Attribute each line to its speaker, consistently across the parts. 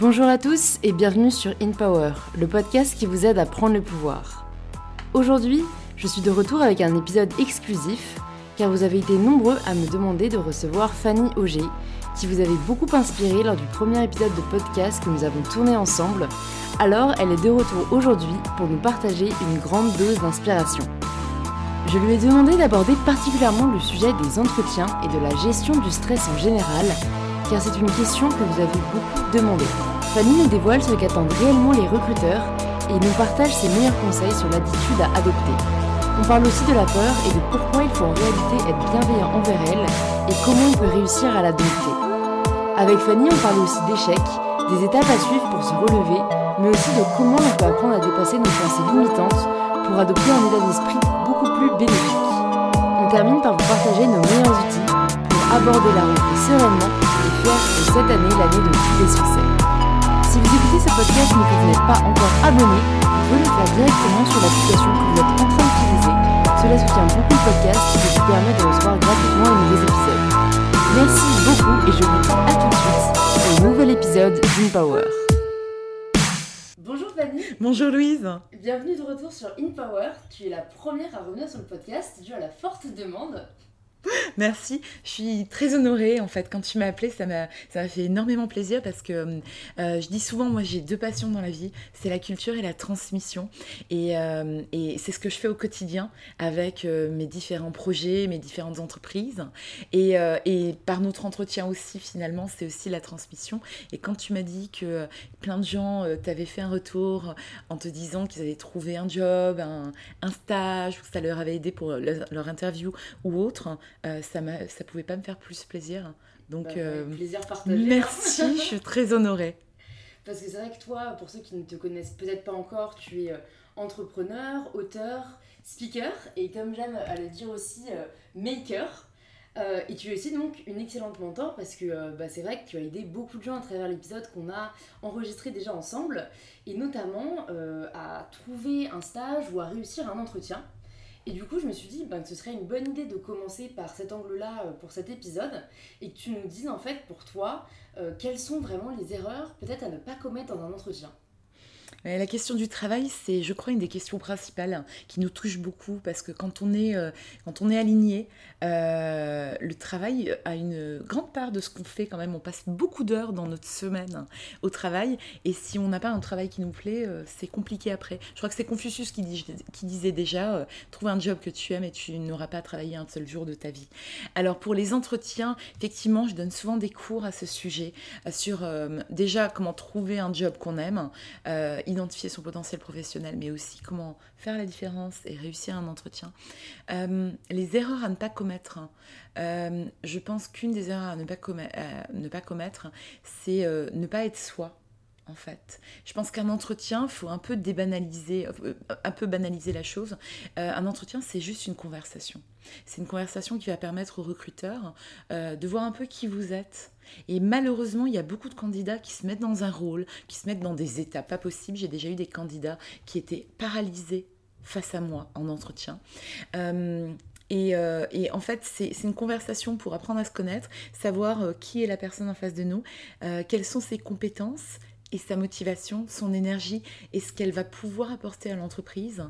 Speaker 1: Bonjour à tous et bienvenue sur In Power, le podcast qui vous aide à prendre le pouvoir. Aujourd'hui, je suis de retour avec un épisode exclusif car vous avez été nombreux à me demander de recevoir Fanny Auger, qui vous avait beaucoup inspiré lors du premier épisode de podcast que nous avons tourné ensemble. Alors, elle est de retour aujourd'hui pour nous partager une grande dose d'inspiration. Je lui ai demandé d'aborder particulièrement le sujet des entretiens et de la gestion du stress en général, car c'est une question que vous avez beaucoup demandé. Fanny nous dévoile ce qu'attendent réellement les recruteurs et nous partage ses meilleurs conseils sur l'attitude à adopter. On parle aussi de la peur et de pourquoi il faut en réalité être bienveillant envers elle et comment on peut réussir à la dompter. Avec Fanny, on parle aussi d'échecs, des étapes à suivre pour se relever, mais aussi de comment on peut apprendre à dépasser nos pensées limitantes pour adopter un état d'esprit beaucoup plus bénéfique. On termine par vous partager nos meilleurs outils pour aborder la rentrée sereinement cette année l'année de tous les succès. Si vous écoutez ce podcast mais que vous n'êtes pas encore abonné, vous pouvez le faire directement sur l'application que vous êtes en train d'utiliser. Cela soutient beaucoup le podcast et vous permet de recevoir gratuitement les nouveaux épisodes. Merci beaucoup et je vous dis à tout de suite pour un nouvel épisode d'InPower. Bonjour Fanny.
Speaker 2: Bonjour Louise.
Speaker 1: Bienvenue de retour sur InPower. Tu es la première à revenir sur le podcast dû à la forte demande.
Speaker 2: Merci. Je suis très honorée en fait. Quand tu m'as appelée, ça m'a fait énormément plaisir parce que euh, je dis souvent, moi j'ai deux passions dans la vie, c'est la culture et la transmission. Et, euh, et c'est ce que je fais au quotidien avec euh, mes différents projets, mes différentes entreprises. Et, et par notre entretien aussi, finalement, c'est aussi la transmission. Et quand tu m'as dit que plein de gens t'avaient fait un retour en te disant qu'ils avaient trouvé un job, un, stage, ou que ça leur avait aidé pour leur interview ou autre, euh, ça ne pouvait pas me faire plus plaisir. Donc,
Speaker 1: Bah,
Speaker 2: euh,
Speaker 1: plaisir partagé.
Speaker 2: merci, je suis très honorée.
Speaker 1: Parce que c'est vrai que toi, pour ceux qui ne te connaissent peut-être pas encore, tu es euh, entrepreneur, auteur, speaker et comme j'aime à le dire aussi, maker. Euh, et tu es aussi donc une excellente mentor parce que euh, bah, c'est vrai que tu as aidé beaucoup de gens à travers l'épisode qu'on a enregistré déjà ensemble et notamment euh, à trouver un stage ou à réussir un entretien. Et du coup, je me suis dit ben, que ce serait une bonne idée de commencer par cet angle-là euh, pour cet épisode et que tu nous dises en fait pour toi euh, quelles sont vraiment les erreurs peut-être à ne pas commettre dans un entretien.
Speaker 2: Euh, La question du travail, c'est, je crois, une des questions principales qui nous touche beaucoup parce que quand on est, euh, quand on est aligné, euh, le travail a une grande part de ce qu'on fait quand même. On passe beaucoup d'heures dans notre semaine au travail et si on n'a pas un travail qui nous plaît, c'est compliqué après. Je crois que c'est Confucius qui, disait déjà euh, trouve un job que tu aimes et tu n'auras pas à travailler un seul jour de ta vie. Alors pour les entretiens, effectivement, je donne souvent des cours à ce sujet sur déjà comment trouver un job qu'on aime, identifier son potentiel professionnel, mais aussi comment faire la différence et réussir un entretien. Euh, les erreurs à ne pas commettre. hein. Euh, je pense qu'une des erreurs à ne pas, euh, commettre, c'est ne pas être soi. En fait, je pense qu'un entretien, faut un peu débanaliser, euh, un peu banaliser la chose. Euh, un entretien, c'est juste une conversation. C'est une conversation qui va permettre aux recruteurs euh, de voir un peu qui vous êtes. Et malheureusement, il y a beaucoup de candidats qui se mettent dans un rôle, qui se mettent dans des états pas possibles. J'ai déjà eu des candidats qui étaient paralysés face à moi en entretien. Et, en fait, c'est une conversation pour apprendre à se connaître, savoir qui est la personne en face de nous, quelles sont ses compétences et sa motivation, son énergie et ce qu'elle va pouvoir apporter à l'entreprise.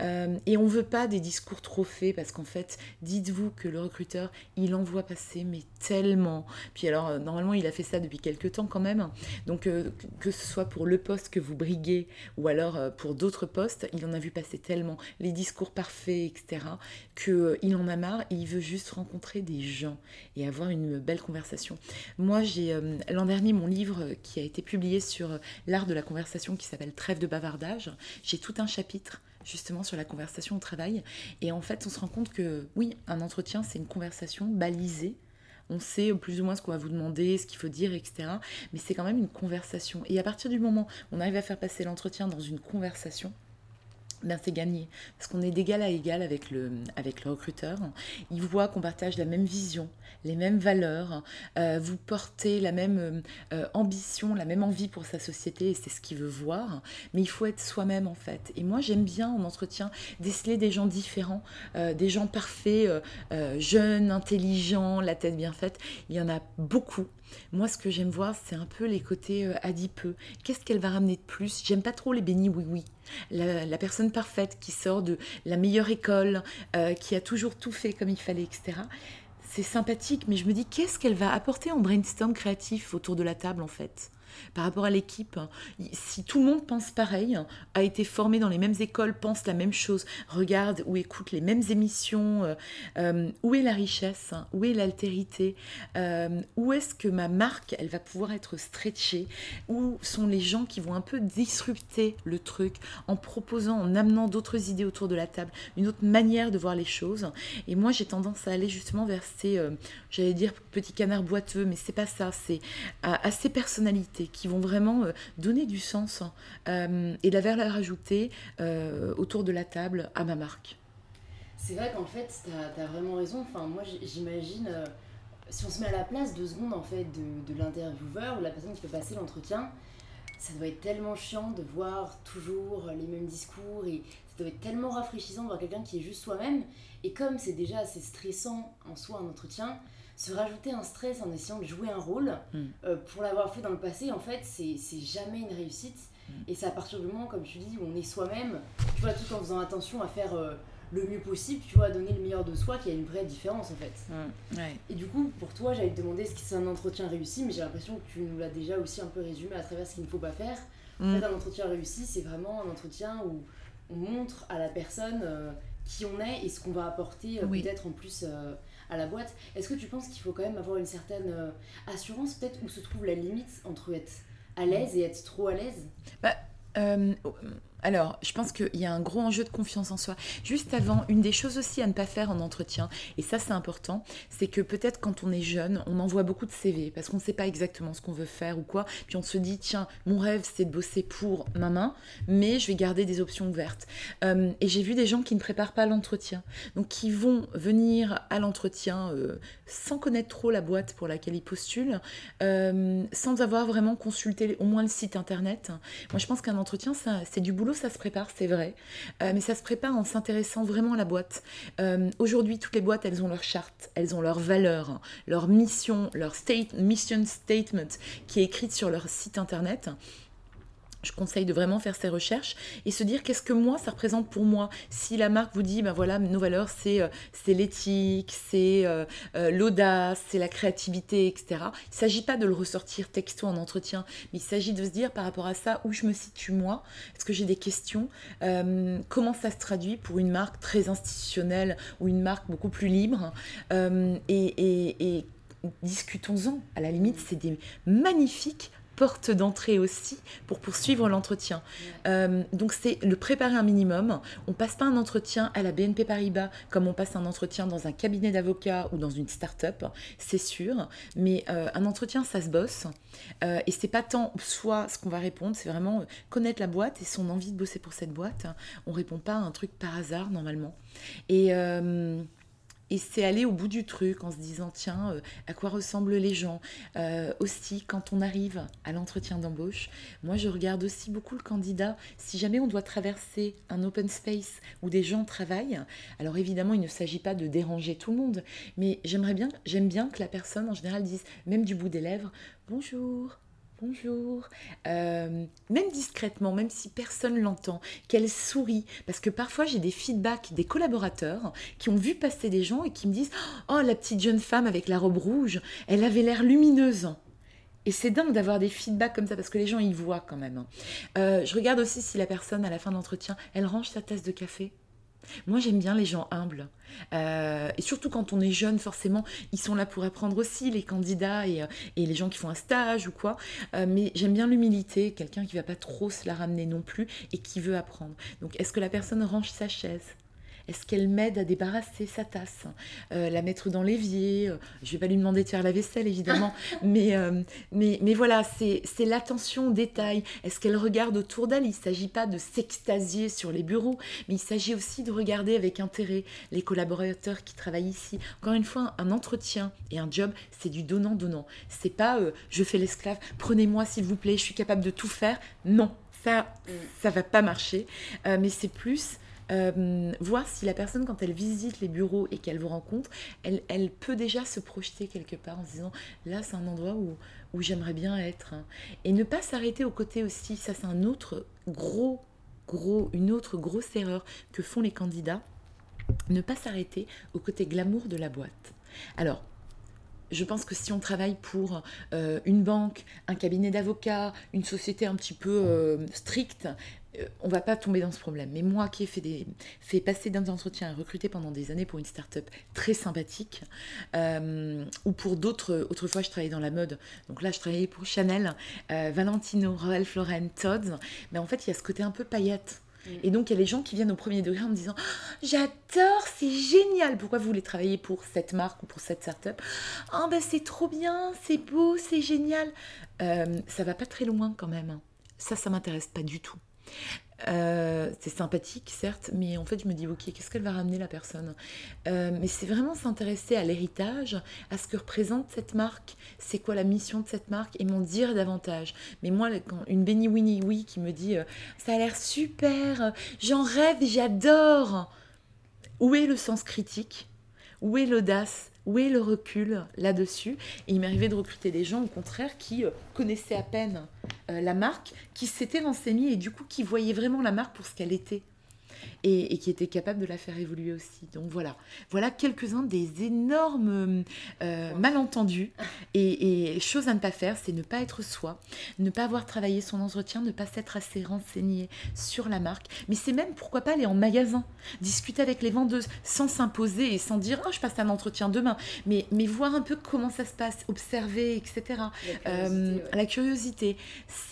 Speaker 2: Euh, et on veut pas des discours trop faits parce qu'en fait, dites-vous que le recruteur, il en voit passer, mais tellement. Puis alors, euh, normalement, il a fait ça depuis quelques temps quand même. Donc, euh, que ce soit pour le poste que vous briguez ou alors pour d'autres postes, il en a vu passer tellement, les discours parfaits, etc., qu'il en a marre et il veut juste rencontrer des gens et avoir une belle conversation. Moi, j'ai l'an dernier mon livre qui a été publié sur euh, l'art de la conversation qui s'appelle Trêve de bavardage. J'ai tout un chapitre justement sur la conversation au travail. Et en fait, on se rend compte que oui, un entretien, c'est une conversation balisée. On sait plus ou moins ce qu'on va vous demander, ce qu'il faut dire, etc. Mais c'est quand même une conversation. Et à partir du moment où on arrive à faire passer l'entretien dans une conversation, ben c'est gagné. Parce qu'on est d'égal à égal avec le, avec le recruteur. Il voit qu'on partage la même vision, les mêmes valeurs, euh, vous portez la même euh, euh, ambition, la même envie pour sa société, et c'est ce qu'il veut voir. Mais il faut être soi-même en fait. Et moi j'aime bien en entretien déceler des gens différents, des gens parfaits, jeunes, intelligents, la tête bien faite. Il y en a beaucoup. Moi, ce que j'aime voir, c'est un peu les côtés euh, adipeux. Qu'est-ce qu'elle va ramener de plus? J'aime pas trop les bénis oui-oui. La, personne parfaite qui sort de la meilleure école, euh, qui a toujours tout fait comme il fallait, etc. C'est sympathique, mais je me dis, qu'est-ce qu'elle va apporter en brainstorm créatif autour de la table, en fait? Par rapport à l'équipe. Si tout le monde pense pareil, a été formé dans les mêmes écoles, pense la même chose, regarde ou écoute les mêmes émissions, euh, euh, où est la richesse Où est l'altérité euh, Où est-ce que ma marque, elle va pouvoir être stretchée Où sont les gens qui vont un peu disrupter le truc en proposant, en amenant d'autres idées autour de la table, une autre manière de voir les choses Et moi, j'ai tendance à aller justement vers ces, j'allais dire, petits canards boiteux, mais c'est pas ça, c'est à ces qui vont vraiment euh, donner du sens hein, euh, et de la valeur ajoutée euh, autour de la table à ma marque.
Speaker 1: C'est vrai qu'en fait, tu as, vraiment raison. Enfin, moi, j'imagine, si on se met à la place deux secondes en fait, de, de l'intervieweur ou la personne qui fait passer l'entretien, ça doit être tellement chiant de voir toujours les mêmes discours et ça doit être tellement rafraîchissant de voir quelqu'un qui est juste soi-même. Et comme c'est déjà assez stressant en soi un entretien, se rajouter un stress en essayant de jouer un rôle, mm. euh, pour l'avoir fait dans le passé, en fait, c'est jamais une réussite. Mm. Et c'est à partir du moment, comme tu dis, où on est soi-même, tu vois, tout en faisant attention à faire euh, le mieux possible, tu vois, à donner le meilleur de soi, qu'il y a une vraie différence, en fait.
Speaker 2: Mm.
Speaker 1: Et du coup, pour toi, j'allais te demander ce qui c'est un entretien réussi, mais j'ai l'impression que tu nous l'as déjà aussi un peu résumé à travers ce qu'il ne faut pas faire. En fait, un entretien réussi, c'est vraiment un entretien où on montre à la personne euh, qui on est et ce qu'on va apporter peut-être en plus à la boîte. Est-ce que tu penses qu'il faut quand même avoir une certaine euh, assurance, peut-être, où se trouve la limite entre être à l'aise et être trop à l'aise?
Speaker 2: Bah, euh, alors, je pense qu'il y a un gros enjeu de confiance en soi. Juste avant, une des choses aussi à ne pas faire en entretien, et ça c'est important, c'est que peut-être quand on est jeune, on envoie beaucoup de CV parce qu'on ne sait pas exactement ce qu'on veut faire ou quoi, puis on se dit, tiens, mon rêve c'est de bosser pour ma main, mais je vais garder des options ouvertes. Euh, et j'ai vu des gens qui ne préparent pas l'entretien, donc qui vont venir à l'entretien euh, sans connaître trop la boîte pour laquelle ils postulent, euh, sans avoir vraiment consulté au moins le site internet. Moi je pense qu'un entretien, c'est du boulot ça se prépare, c'est vrai, euh, mais ça se prépare en s'intéressant vraiment à la boîte. Euh, aujourd'hui, toutes les boîtes, elles ont leur charte, elles ont leur valeur, leur mission, leur state, mission statement qui est écrite sur leur site internet je conseille de vraiment faire ces recherches et se dire qu'est-ce que moi ça représente pour moi. Si la marque vous dit, ben voilà, nos valeurs, c'est euh, l'éthique, c'est euh, euh, l'audace, c'est la créativité, etc. Il ne s'agit pas de le ressortir texto en entretien, mais il s'agit de se dire par rapport à ça où je me situe moi. Est-ce que j'ai des questions Comment ça se traduit pour une marque très institutionnelle ou une marque beaucoup plus libre et, et, et discutons-en. À la limite, c'est des magnifiques porte d'entrée aussi pour poursuivre l'entretien. Euh, donc c'est le préparer un minimum. On passe pas un entretien à la BNP Paribas comme on passe un entretien dans un cabinet d'avocat ou dans une start-up, c'est sûr. Mais euh, un entretien, ça se bosse. Euh, et c'est pas tant soit ce qu'on va répondre, c'est vraiment connaître la boîte et son envie de bosser pour cette boîte. On répond pas à un truc par hasard normalement. Et et c'est aller au bout du truc en se disant, tiens, euh, à quoi ressemblent les gens? Euh, Aussi, quand on arrive à l'entretien d'embauche, moi, je regarde aussi beaucoup le candidat. Si jamais on doit traverser un open space où des gens travaillent, alors évidemment, il ne s'agit pas de déranger tout le monde, mais j'aimerais bien, j'aime bien que la personne, en général, dise, même du bout des lèvres, bonjour, bonjour, euh, même discrètement, même si personne l'entend, qu'elle sourit, parce que parfois j'ai des feedbacks des collaborateurs qui ont vu passer des gens et qui me disent Oh, la petite jeune femme avec la robe rouge, elle avait l'air lumineuse. Et c'est dingue d'avoir des feedbacks comme ça parce que les gens y voient quand même. Euh, je regarde aussi si la personne à la fin de l'entretien, elle range sa tasse de café. Moi, j'aime bien les gens humbles. Euh, et surtout quand on est jeune, forcément, ils sont là pour apprendre aussi, les candidats et, euh, les gens qui font un stage ou quoi. Euh, mais j'aime bien l'humilité, quelqu'un qui va pas trop se la ramener non plus et qui veut apprendre. Donc, est-ce que la personne range sa chaise? Est-ce qu'elle m'aide à débarrasser sa tasse euh, La mettre dans l'évier euh, Je vais pas lui demander de faire la vaisselle, évidemment. mais, euh, mais, mais voilà, c'est l'attention au détail. Est-ce qu'elle regarde autour d'elle? Il ne s'agit pas de s'extasier sur les bureaux, mais il s'agit aussi de regarder avec intérêt les collaborateurs qui travaillent ici. Encore une fois, un entretien et un job, c'est du donnant-donnant. C'est pas je fais l'esclave, prenez-moi s'il vous plaît, je suis capable de tout faire. Non, ça, mm. ça va pas marcher. mais c'est plus Euh, voir si la personne, quand elle visite les bureaux et qu'elle vous rencontre, elle, peut déjà se projeter quelque part en se disant là, c'est un endroit où, où j'aimerais bien être. Et ne pas s'arrêter au côté aussi, ça c'est un autre gros, gros, une autre grosse erreur que font les candidats, ne pas s'arrêter au côté glamour de la boîte. Alors, je pense que si on travaille pour euh, une banque, un cabinet d'avocats, une société un petit peu euh, stricte, on va pas tomber dans ce problème. Mais moi qui ai fait, des, fait passer des entretiens et recruté pendant des années pour une start-up très sympathique, ou pour d'autres, autrefois je travaillais dans la mode, donc là je travaillais pour Chanel, Valentino, Ralph Lauren, Todd, mais en fait il y a ce côté un peu paillette. Mm. Et donc, il y a les gens qui viennent au premier degré en me disant oh, J'adore, c'est génial. Pourquoi vous voulez travailler pour cette marque ou pour cette startup? Oh, ben c'est trop bien, c'est beau, c'est génial. Euh, ça va pas très loin quand même. Ça, ça m'intéresse pas du tout. Euh, c'est sympathique, certes, mais en fait, je me dis, ok, qu'est-ce qu'elle va ramener la personne euh, Mais c'est vraiment s'intéresser à l'héritage, à ce que représente cette marque, c'est quoi la mission de cette marque, et m'en dire davantage. Mais moi, quand une Benny Winnie Oui qui me dit, euh, ça a l'air super, j'en rêve, j'adore. Où est le sens critique? Où est l'audace? Où est le recul là-dessus Et il m'arrivait de recruter des gens, au contraire, qui euh, connaissaient à peine euh, la marque, qui s'étaient renseignés et du coup qui voyaient vraiment la marque pour ce qu'elle était et, qui était capable de la faire évoluer aussi. Donc voilà, voilà quelques-uns des énormes euh, malentendus et, et, choses à ne pas faire, c'est ne pas être soi, ne pas avoir travaillé son entretien, ne pas s'être assez renseigné sur la marque. Mais c'est même pourquoi pas aller en magasin, discuter avec les vendeuses sans s'imposer et sans dire oh je passe un entretien demain, mais, mais voir un peu comment ça se passe, observer, etc. La curiosité,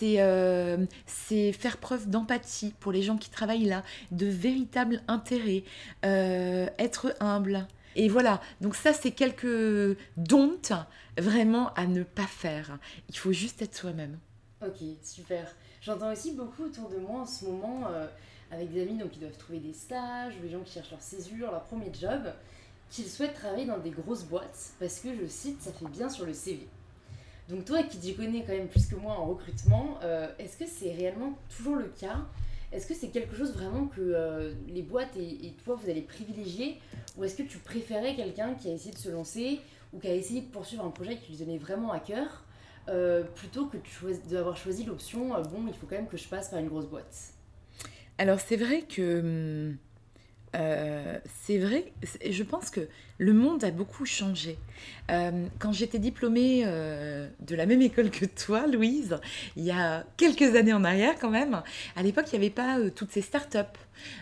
Speaker 2: euh, c'est faire preuve d'empathie pour les gens qui travaillent là, de véritable intérêt, euh, être humble. Et voilà, donc ça c'est quelques domptes vraiment à ne pas faire. Il faut juste être soi-même.
Speaker 1: Ok, super. J'entends aussi beaucoup autour de moi en ce moment, euh, avec des amis donc, qui doivent trouver des stages, ou des gens qui cherchent leur césure, leur premier job, qu'ils souhaitent travailler dans des grosses boîtes, parce que, je cite, ça fait bien sur le CV. Donc toi qui t'y connais quand même plus que moi en recrutement, euh, est-ce que c'est réellement toujours le cas est-ce que c'est quelque chose vraiment que euh, les boîtes et, toi, vous allez privilégier Ou est-ce que tu préférais quelqu'un qui a essayé de se lancer ou qui a essayé de poursuivre un projet qui lui donnait vraiment à cœur euh, plutôt que d'avoir choisi l'option euh, bon, il faut quand même que je passe par une grosse boîte?
Speaker 2: Alors, c'est vrai que. Hum, euh, c'est vrai, je pense que le monde a beaucoup changé. Euh, quand j'étais diplômée euh, de la même école que toi, Louise, il y a quelques années en arrière quand même, à l'époque, il n'y avait pas toutes ces startups.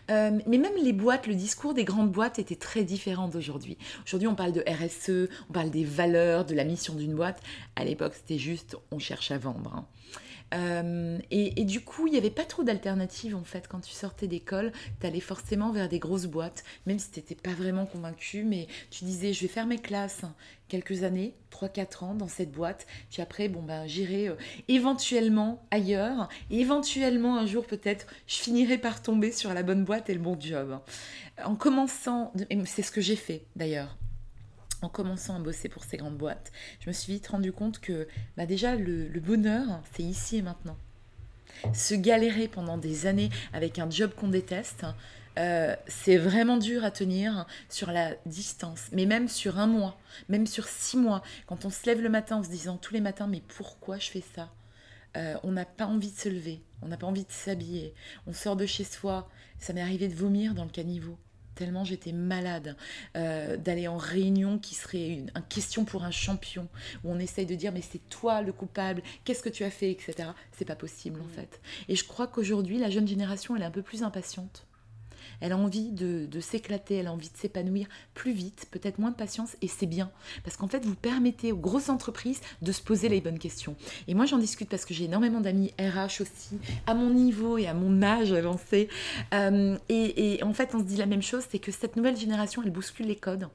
Speaker 2: mais même les boîtes, le discours des grandes boîtes était très différent d'aujourd'hui. Aujourd'hui, on parle de RSE, on parle des valeurs, de la mission d'une boîte. À l'époque, c'était juste on cherche à vendre. Hein. Euh, et, du coup, il n'y avait pas trop d'alternatives en fait. Quand tu sortais d'école, tu allais forcément vers des grosses boîtes, même si tu n'étais pas vraiment convaincu, mais tu disais je vais faire mes classes quelques années, 3-4 ans dans cette boîte, puis après, bon ben j'irai euh, éventuellement ailleurs, et éventuellement un jour peut-être, je finirai par tomber sur la bonne boîte et le bon job. En commençant, c'est ce que j'ai fait d'ailleurs en commençant à bosser pour ces grandes boîtes, je me suis vite rendu compte que bah déjà le, bonheur, c'est ici et maintenant. Se galérer pendant des années avec un job qu'on déteste, euh, c'est vraiment dur à tenir sur la distance, mais même sur un mois, même sur six mois, quand on se lève le matin en se disant tous les matins mais pourquoi je fais ça? Euh, On n'a pas envie de se lever, on n'a pas envie de s'habiller, on sort de chez soi, ça m'est arrivé de vomir dans le caniveau tellement j'étais malade, euh, d'aller en réunion qui serait une, question pour un champion, où on essaye de dire mais c'est toi le coupable, qu'est-ce que tu as fait, etc. C'est pas possible en mm. fait. Et je crois qu'aujourd'hui, la jeune génération, elle est un peu plus impatiente elle a envie de, s'éclater, elle a envie de s'épanouir plus vite, peut-être moins de patience, et c'est bien. Parce qu'en fait, vous permettez aux grosses entreprises de se poser les bonnes questions. Et moi, j'en discute parce que j'ai énormément d'amis RH aussi, à mon niveau et à mon âge avancé. Euh, et, en fait, on se dit la même chose, c'est que cette nouvelle génération, elle bouscule les codes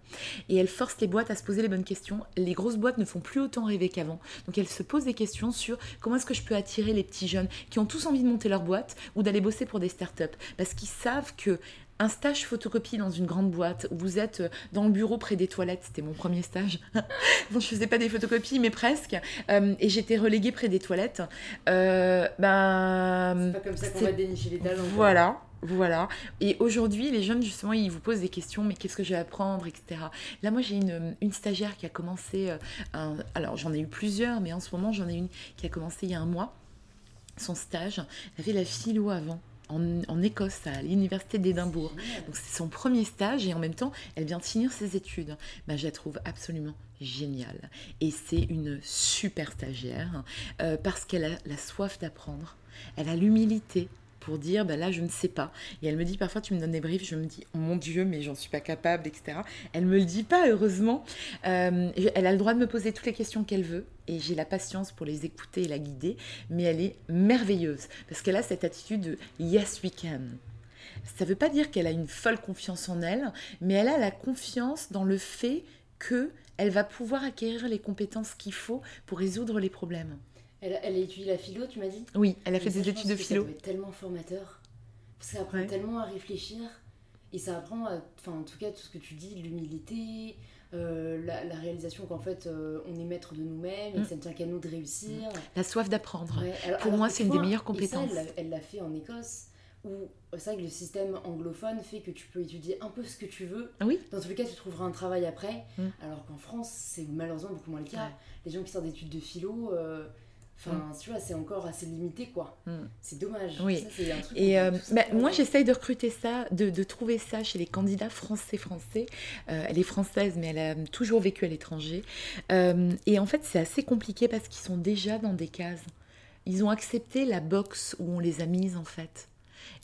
Speaker 2: et elle force les boîtes à se poser les bonnes questions. Les grosses boîtes ne font plus autant rêver qu'avant. Donc, elles se posent des questions sur comment est-ce que je peux attirer les petits jeunes qui ont tous envie de monter leur boîte ou d'aller bosser pour des startups. Parce qu'ils savent que un stage photocopie dans une grande boîte où vous êtes euh, dans le bureau près des toilettes, c'était mon premier stage. bon, je faisais pas des photocopies, mais presque. Euh, et j'étais reléguée près des toilettes.
Speaker 1: Euh, ben, c'est pas comme ça qu'on va dénicher les talents.
Speaker 2: Voilà. Voilà. Et aujourd'hui, les jeunes, justement, ils vous posent des questions, mais qu'est-ce que je vais apprendre, etc. Là, moi, j'ai une, une, stagiaire qui a commencé, un, alors j'en ai eu plusieurs, mais en ce moment, j'en ai une qui a commencé il y a un mois, son stage. Elle avait la philo avant. En, en, Écosse, à l'université d'Édimbourg. Donc c'est son premier stage et en même temps, elle vient de finir ses études. Ben, je la trouve absolument géniale. Et c'est une super stagiaire euh, parce qu'elle a la soif d'apprendre, elle a l'humilité, pour dire ben là je ne sais pas. Et elle me dit parfois tu me donnes des briefs, je me dis oh mon Dieu mais j'en suis pas capable, etc. Elle me le dit pas heureusement. Euh, elle a le droit de me poser toutes les questions qu'elle veut et j'ai la patience pour les écouter et la guider, mais elle est merveilleuse parce qu'elle a cette attitude de yes we can. Ça ne veut pas dire qu'elle a une folle confiance en elle, mais elle a la confiance dans le fait que elle va pouvoir acquérir les compétences qu'il faut pour résoudre les problèmes.
Speaker 1: Elle, elle a étudié la philo, tu m'as dit?
Speaker 2: Oui, elle a fait des études de philo.
Speaker 1: C'est tellement formateur. Parce que ça apprend tellement à réfléchir. Et ça apprend, enfin en tout cas, tout ce que tu dis, l'humilité, euh, la, réalisation qu'en fait euh, on est maître de nous-mêmes et mm. que ça ne tient qu'à nous de réussir.
Speaker 2: La soif d'apprendre. Pour moi, c'est une des meilleures compétences.
Speaker 1: elle l'a fait en Écosse où c'est vrai que le système anglophone fait que tu peux étudier un peu ce que tu veux.
Speaker 2: Oui.
Speaker 1: Dans tous les cas, tu trouveras un travail après. Mm. Alors qu'en France, c'est malheureusement beaucoup moins le cas. Les gens qui sortent d'études de philo, euh, Enfin, mm. tu vois, c'est encore assez limité, quoi. Mm. C'est dommage.
Speaker 2: Oui. et euh, bah, moi, j'essaye de recruter ça, de, de, trouver ça chez les candidats français-français. Euh, elle est française, mais elle a toujours vécu à l'étranger. Euh, et en fait, c'est assez compliqué parce qu'ils sont déjà dans des cases. Ils ont accepté la box où on les a mises, en fait.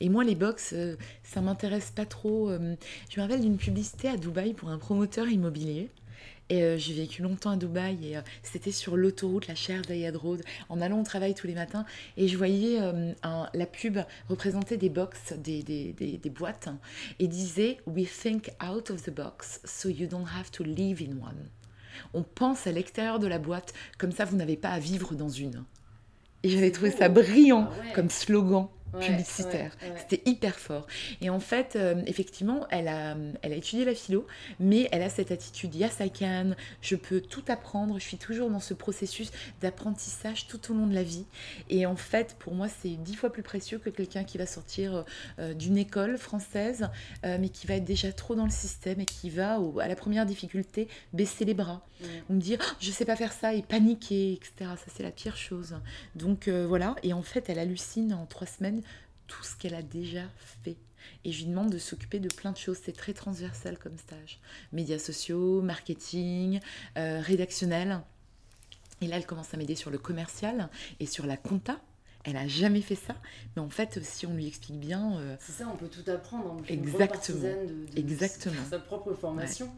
Speaker 2: Et moi, les box, ça m'intéresse pas trop. Je me rappelle d'une publicité à Dubaï pour un promoteur immobilier. Et euh, j'ai vécu longtemps à Dubaï et euh, c'était sur l'autoroute, la chère Zayed Road, en allant au travail tous les matins. Et je voyais euh, la pub représenter des box, des, des, des, boîtes, et disait We think out of the box so you don't have to live in one. On pense à l'extérieur de la boîte, comme ça vous n'avez pas à vivre dans une. Et j'avais trouvé ça brillant ah comme slogan publicitaire. C'était hyper fort. Et en fait, euh, effectivement, elle a, elle a étudié la philo, mais elle a cette attitude yes I can, je peux tout apprendre, je suis toujours dans ce processus d'apprentissage tout au long de la vie. Et en fait, pour moi, c'est dix fois plus précieux que quelqu'un qui va sortir euh, d'une école française, euh, mais qui va être déjà trop dans le système et qui va, à la première difficulté, baisser les bras, ou me dire oh, je sais pas faire ça et paniquer, etc. Ça, c'est la pire chose. Donc voilà. Et en fait, elle hallucine en trois semaines tout ce qu'elle a déjà fait. Et je lui demande de s'occuper de plein de choses. C'est très transversal comme stage. Médias sociaux, marketing, euh, rédactionnel. Et là, elle commence à m'aider sur le commercial et sur la compta. Elle a jamais fait ça, mais en fait, si on lui explique bien,
Speaker 1: euh, c'est ça, on peut tout apprendre. Hein.
Speaker 2: Exactement.
Speaker 1: De,
Speaker 2: Exactement.
Speaker 1: sa propre formation.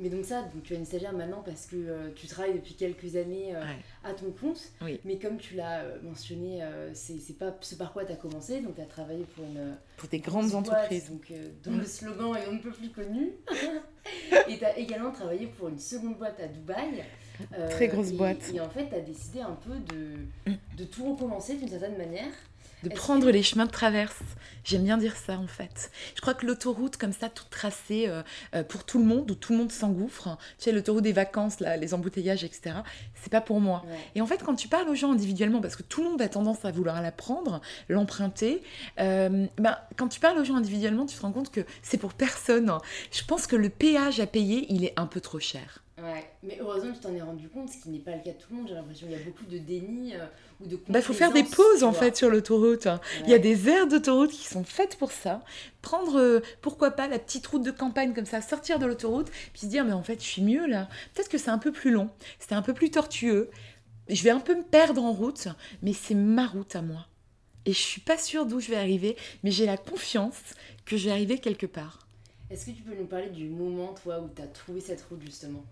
Speaker 1: Mais donc ça, donc tu as une stagiaire maintenant parce que euh, tu travailles depuis quelques années euh, à ton compte. Mais comme tu l'as euh, mentionné, c'est pas ce par quoi tu as commencé. Donc tu as travaillé pour une...
Speaker 2: Pour des grandes entreprises.
Speaker 1: Donc, dont le slogan est on ne peut plus connu. et tu as également travaillé pour une seconde boîte à Dubaï.
Speaker 2: Très grosse boîte.
Speaker 1: Et en fait, tu as décidé un peu de, de tout recommencer d'une certaine manière
Speaker 2: de prendre les chemins de traverse. J'aime bien dire ça en fait. Je crois que l'autoroute comme ça, toute tracée euh, euh, pour tout le monde, où tout le monde s'engouffre, tu sais, l'autoroute des vacances, là, les embouteillages, etc., c'est pas pour moi. Et en fait, quand tu parles aux gens individuellement, parce que tout le monde a tendance à vouloir la prendre, l'emprunter, euh, ben, quand tu parles aux gens individuellement, tu te rends compte que c'est pour personne. Je pense que le péage à payer, il est un peu trop cher.
Speaker 1: Ouais, mais heureusement tu t'en es rendu compte, ce qui n'est pas le cas de tout le monde. J'ai l'impression qu'il y a beaucoup de déni euh, ou de
Speaker 2: Il bah, faut faire des pauses en fait sur l'autoroute. Il y a des aires d'autoroute qui sont faites pour ça. Prendre, euh, pourquoi pas, la petite route de campagne comme ça, sortir de l'autoroute, puis se dire, mais en fait, je suis mieux là. Peut-être que c'est un peu plus long, c'était un peu plus tortueux. Je vais un peu me perdre en route, mais c'est ma route à moi. Et je suis pas sûre d'où je vais arriver, mais j'ai la confiance que je vais arriver quelque part.
Speaker 1: Est-ce que tu peux nous parler du moment, toi, où tu as trouvé cette route justement?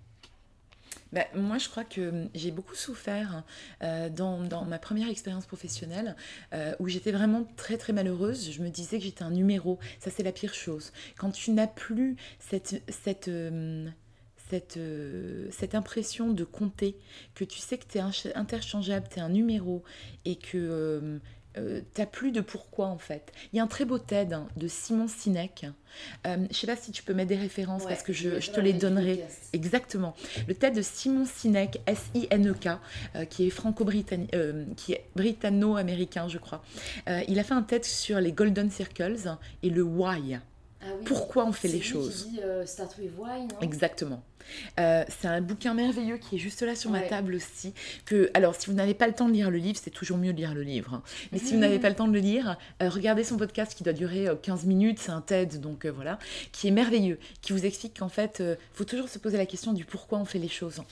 Speaker 2: Bah, moi, je crois que j'ai beaucoup souffert euh, dans, dans, ma première expérience professionnelle euh, où j'étais vraiment très très malheureuse. Je me disais que j'étais un numéro. Ça, c'est la pire chose. Quand tu n'as plus cette, cette, euh, cette, cette impression de compter, que tu sais que tu es interchangeable, tu es un numéro et que t'as plus de pourquoi en fait. Il y a un très beau TED hein, de Simon Sinek. Euh, je sais pas si tu peux mettre des références parce que je, te les donnerai. Exactement. Le TED de Simon Sinek, S-I-N-E-K, euh, qui est franco-britannique, qui est britanno-américain, je crois. il a fait un TED sur les Golden Circles et le why. Ah pourquoi on fait les choses.
Speaker 1: Dit, start with why, non?
Speaker 2: Exactement. Euh, c'est un bouquin merveilleux qui est juste là sur ma table aussi. Que, alors, si vous n'avez pas le temps de lire le livre, c'est toujours mieux de lire le livre. Hein. Mais si vous n'avez pas le temps de le lire, euh, regardez son podcast qui doit durer 15 euh, minutes. C'est un TED, donc voilà, qui est merveilleux, qui vous explique qu'en fait, il faut toujours se poser la question du pourquoi on fait les choses.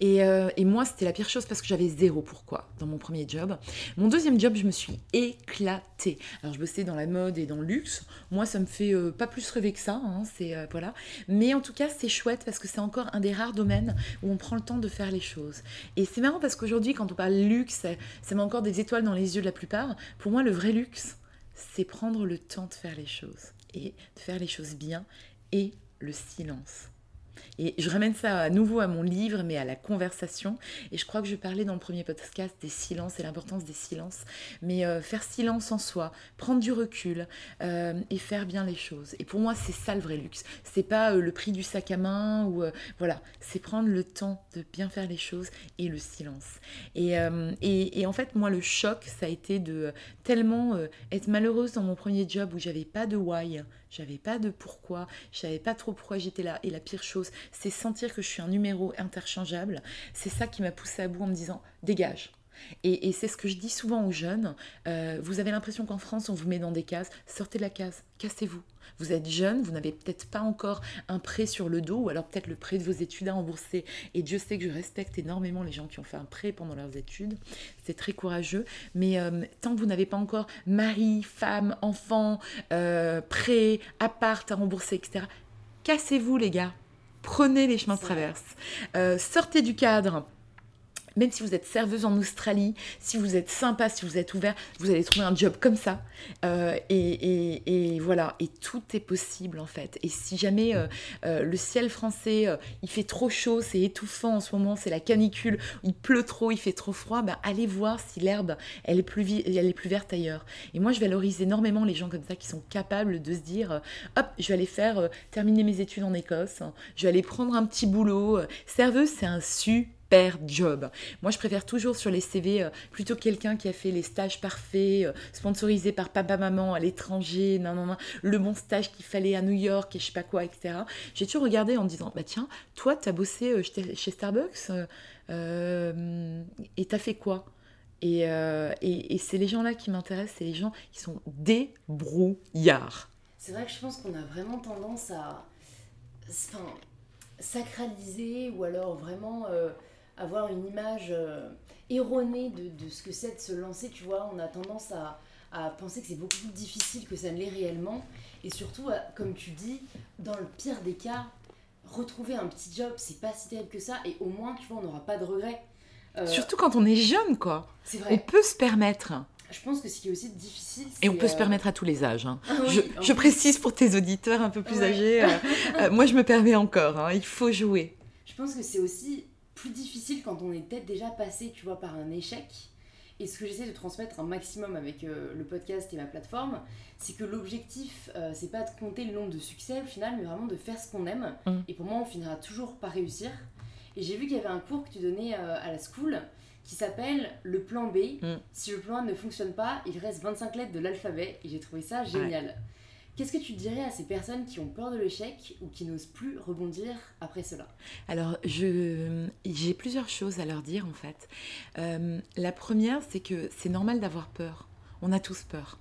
Speaker 2: Et, et moi, c'était la pire chose parce que j'avais zéro pourquoi dans mon premier job. Mon deuxième job, je me suis éclatée. Alors, je bossais dans la mode et dans le luxe. Moi, ça me fait pas plus rêver que ça. Hein, c'est voilà. Mais en tout cas, c'est chouette parce que c'est encore un des rares domaines où on prend le temps de faire les choses. Et c'est marrant parce qu'aujourd'hui, quand on parle luxe, ça met encore des étoiles dans les yeux de la plupart. Pour moi, le vrai luxe, c'est prendre le temps de faire les choses et de faire les choses bien et le silence. Et je ramène ça à nouveau à mon livre, mais à la conversation. Et je crois que je parlais dans le premier podcast des silences et l'importance des silences. Mais euh, faire silence en soi, prendre du recul euh, et faire bien les choses. Et pour moi, c'est ça le vrai luxe. C'est pas euh, le prix du sac à main ou voilà, c'est prendre le temps de bien faire les choses et le silence. Et, et, et, en fait, moi, le choc, ça a été de tellement être malheureuse dans mon premier job où j'avais pas de why j'avais pas de pourquoi, je savais pas trop pourquoi j'étais là. Et la pire chose, c'est sentir que je suis un numéro interchangeable. C'est ça qui m'a poussé à bout en me disant dégage. Et, c'est ce que je dis souvent aux jeunes. Euh, vous avez l'impression qu'en France, on vous met dans des cases. Sortez de la case, cassez-vous. Vous êtes jeune, vous n'avez peut-être pas encore un prêt sur le dos, ou alors peut-être le prêt de vos études à rembourser. Et Dieu sait que je respecte énormément les gens qui ont fait un prêt pendant leurs études. C'est très courageux. Mais euh, tant que vous n'avez pas encore mari, femme, enfant, euh, prêt, appart à rembourser, etc., cassez-vous les gars. Prenez les chemins de traverse. sortez du cadre même si vous êtes serveuse en Australie, si vous êtes sympa, si vous êtes ouvert, vous allez trouver un job comme ça. Euh, et, voilà, et tout est possible en fait. Et si jamais euh, euh, le ciel français, il fait trop chaud, c'est étouffant en ce moment, c'est la canicule, il pleut trop, il fait trop froid, ben, allez voir si l'herbe, elle, est plus verte ailleurs. Et moi, je valorise énormément les gens comme ça qui sont capables de se dire, hop, je vais aller faire terminer mes études en Écosse, je vais aller prendre un petit boulot. Serveuse, c'est un super job. Moi, je préfère toujours sur les CV euh, plutôt quelqu'un qui a fait les stages parfaits, euh, sponsorisés par papa, maman à l'étranger, non, non, non, le bon stage qu'il fallait à New York et je sais pas quoi, etc. J'ai toujours regardé en disant, bah tiens, toi, tu as bossé euh, chez Starbucks et t'as fait quoi? Et, et c'est les gens-là qui m'intéressent, c'est les gens qui sont débrouillards.
Speaker 1: C'est vrai que je pense qu'on a vraiment tendance à enfin, sacraliser ou alors vraiment avoir une image euh, erronée de, de, ce que c'est de se lancer, tu vois. On a tendance à, à penser que c'est beaucoup plus difficile que ça ne l'est réellement. Et surtout, comme tu dis, dans le pire des cas, retrouver un petit job, c'est pas si terrible que ça. Et au moins, tu vois, on n'aura pas de regrets.
Speaker 2: Euh, surtout quand on est jeune, quoi. C'est vrai. On peut se permettre.
Speaker 1: Je pense que ce qui est aussi difficile.
Speaker 2: Et on peut se euh, permettre à tous les âges. Hein. Ah je, je précise pour tes auditeurs un peu plus âgés. moi, je me permets encore. Hein. Il faut jouer.
Speaker 1: Je pense que c'est aussi plus difficile quand on est peut-être déjà passé, tu vois, par un échec. Et ce que j'essaie de transmettre un maximum avec euh, le podcast et ma plateforme, c'est que l'objectif, euh, c'est pas de compter le nombre de succès au final, mais vraiment de faire ce qu'on aime. Mm. Et pour moi, on finira toujours par réussir. Et j'ai vu qu'il y avait un cours que tu donnais euh, à la school qui s'appelle le plan B. Mm. Si le plan A ne fonctionne pas, il reste 25 lettres de l'alphabet. Et j'ai trouvé ça génial. Qu'est-ce que tu dirais à ces personnes qui ont peur de l'échec ou qui n'osent plus rebondir après cela?
Speaker 2: Alors, j'ai plusieurs choses à leur dire en fait. Euh, la première, c'est que c'est normal d'avoir peur. On a tous peur.